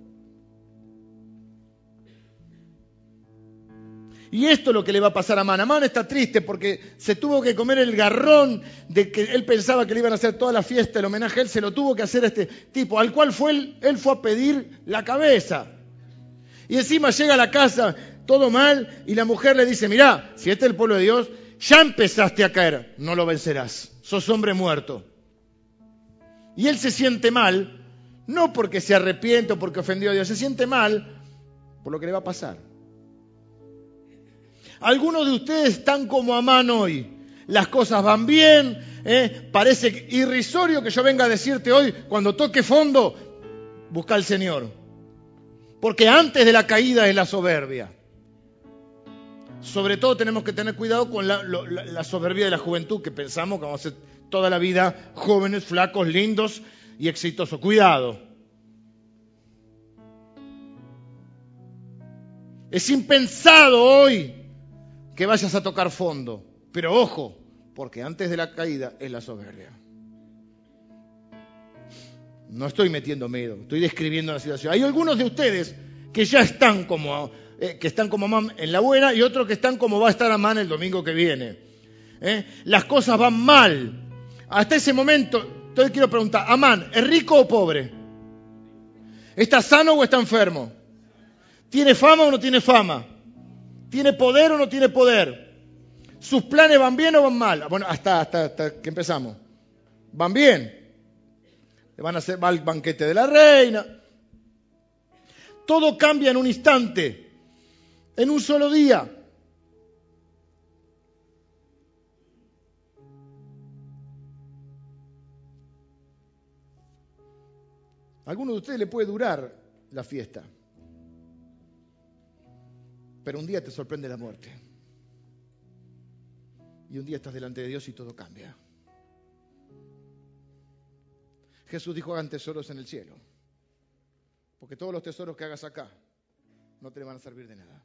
Y esto es lo que le va a pasar a Amán. Amán está triste porque se tuvo que comer el garrón de que él pensaba que le iban a hacer toda la fiesta, el homenaje, él se lo tuvo que hacer a este tipo, al cual fue él, él fue a pedir la cabeza. Y encima llega a la casa todo mal y la mujer le dice, mirá, si este es el pueblo de Dios, ya empezaste a caer, no lo vencerás, sos hombre muerto. Y él se siente mal, no porque se arrepiente o porque ofendió a Dios, se siente mal por lo que le va a pasar. Algunos de ustedes están como Amán hoy. Las cosas van bien, ¿eh? parece irrisorio que yo venga a decirte hoy, cuando toque fondo, busca al Señor. Porque antes de la caída es la soberbia. Sobre todo tenemos que tener cuidado con la, la soberbia de la juventud, que pensamos que vamos a ser toda la vida jóvenes, flacos, lindos y exitosos. Cuidado. Es impensado hoy que vayas a tocar fondo. Pero ojo, porque antes de la caída es la soberbia. No estoy metiendo miedo, estoy describiendo la situación. Hay algunos de ustedes que ya están como, eh, que están como Amán en la buena y otros que están como va a estar Amán el domingo que viene. ¿Eh? Las cosas van mal. Hasta ese momento, entonces quiero preguntar, Amán, ¿es rico o pobre? ¿Está sano o está enfermo? ¿Tiene fama o no tiene fama? ¿Tiene poder o no tiene poder? ¿Sus planes van bien o van mal? Bueno, hasta, hasta, que empezamos. ¿Van bien? Le van a hacer va el banquete de la reina. Todo cambia en un instante, en un solo día. Alguno de ustedes le puede durar la fiesta. Pero un día te sorprende la muerte. Y un día estás delante de Dios y todo cambia. Jesús dijo, hagan tesoros en el cielo. Porque todos los tesoros que hagas acá no te van a servir de nada.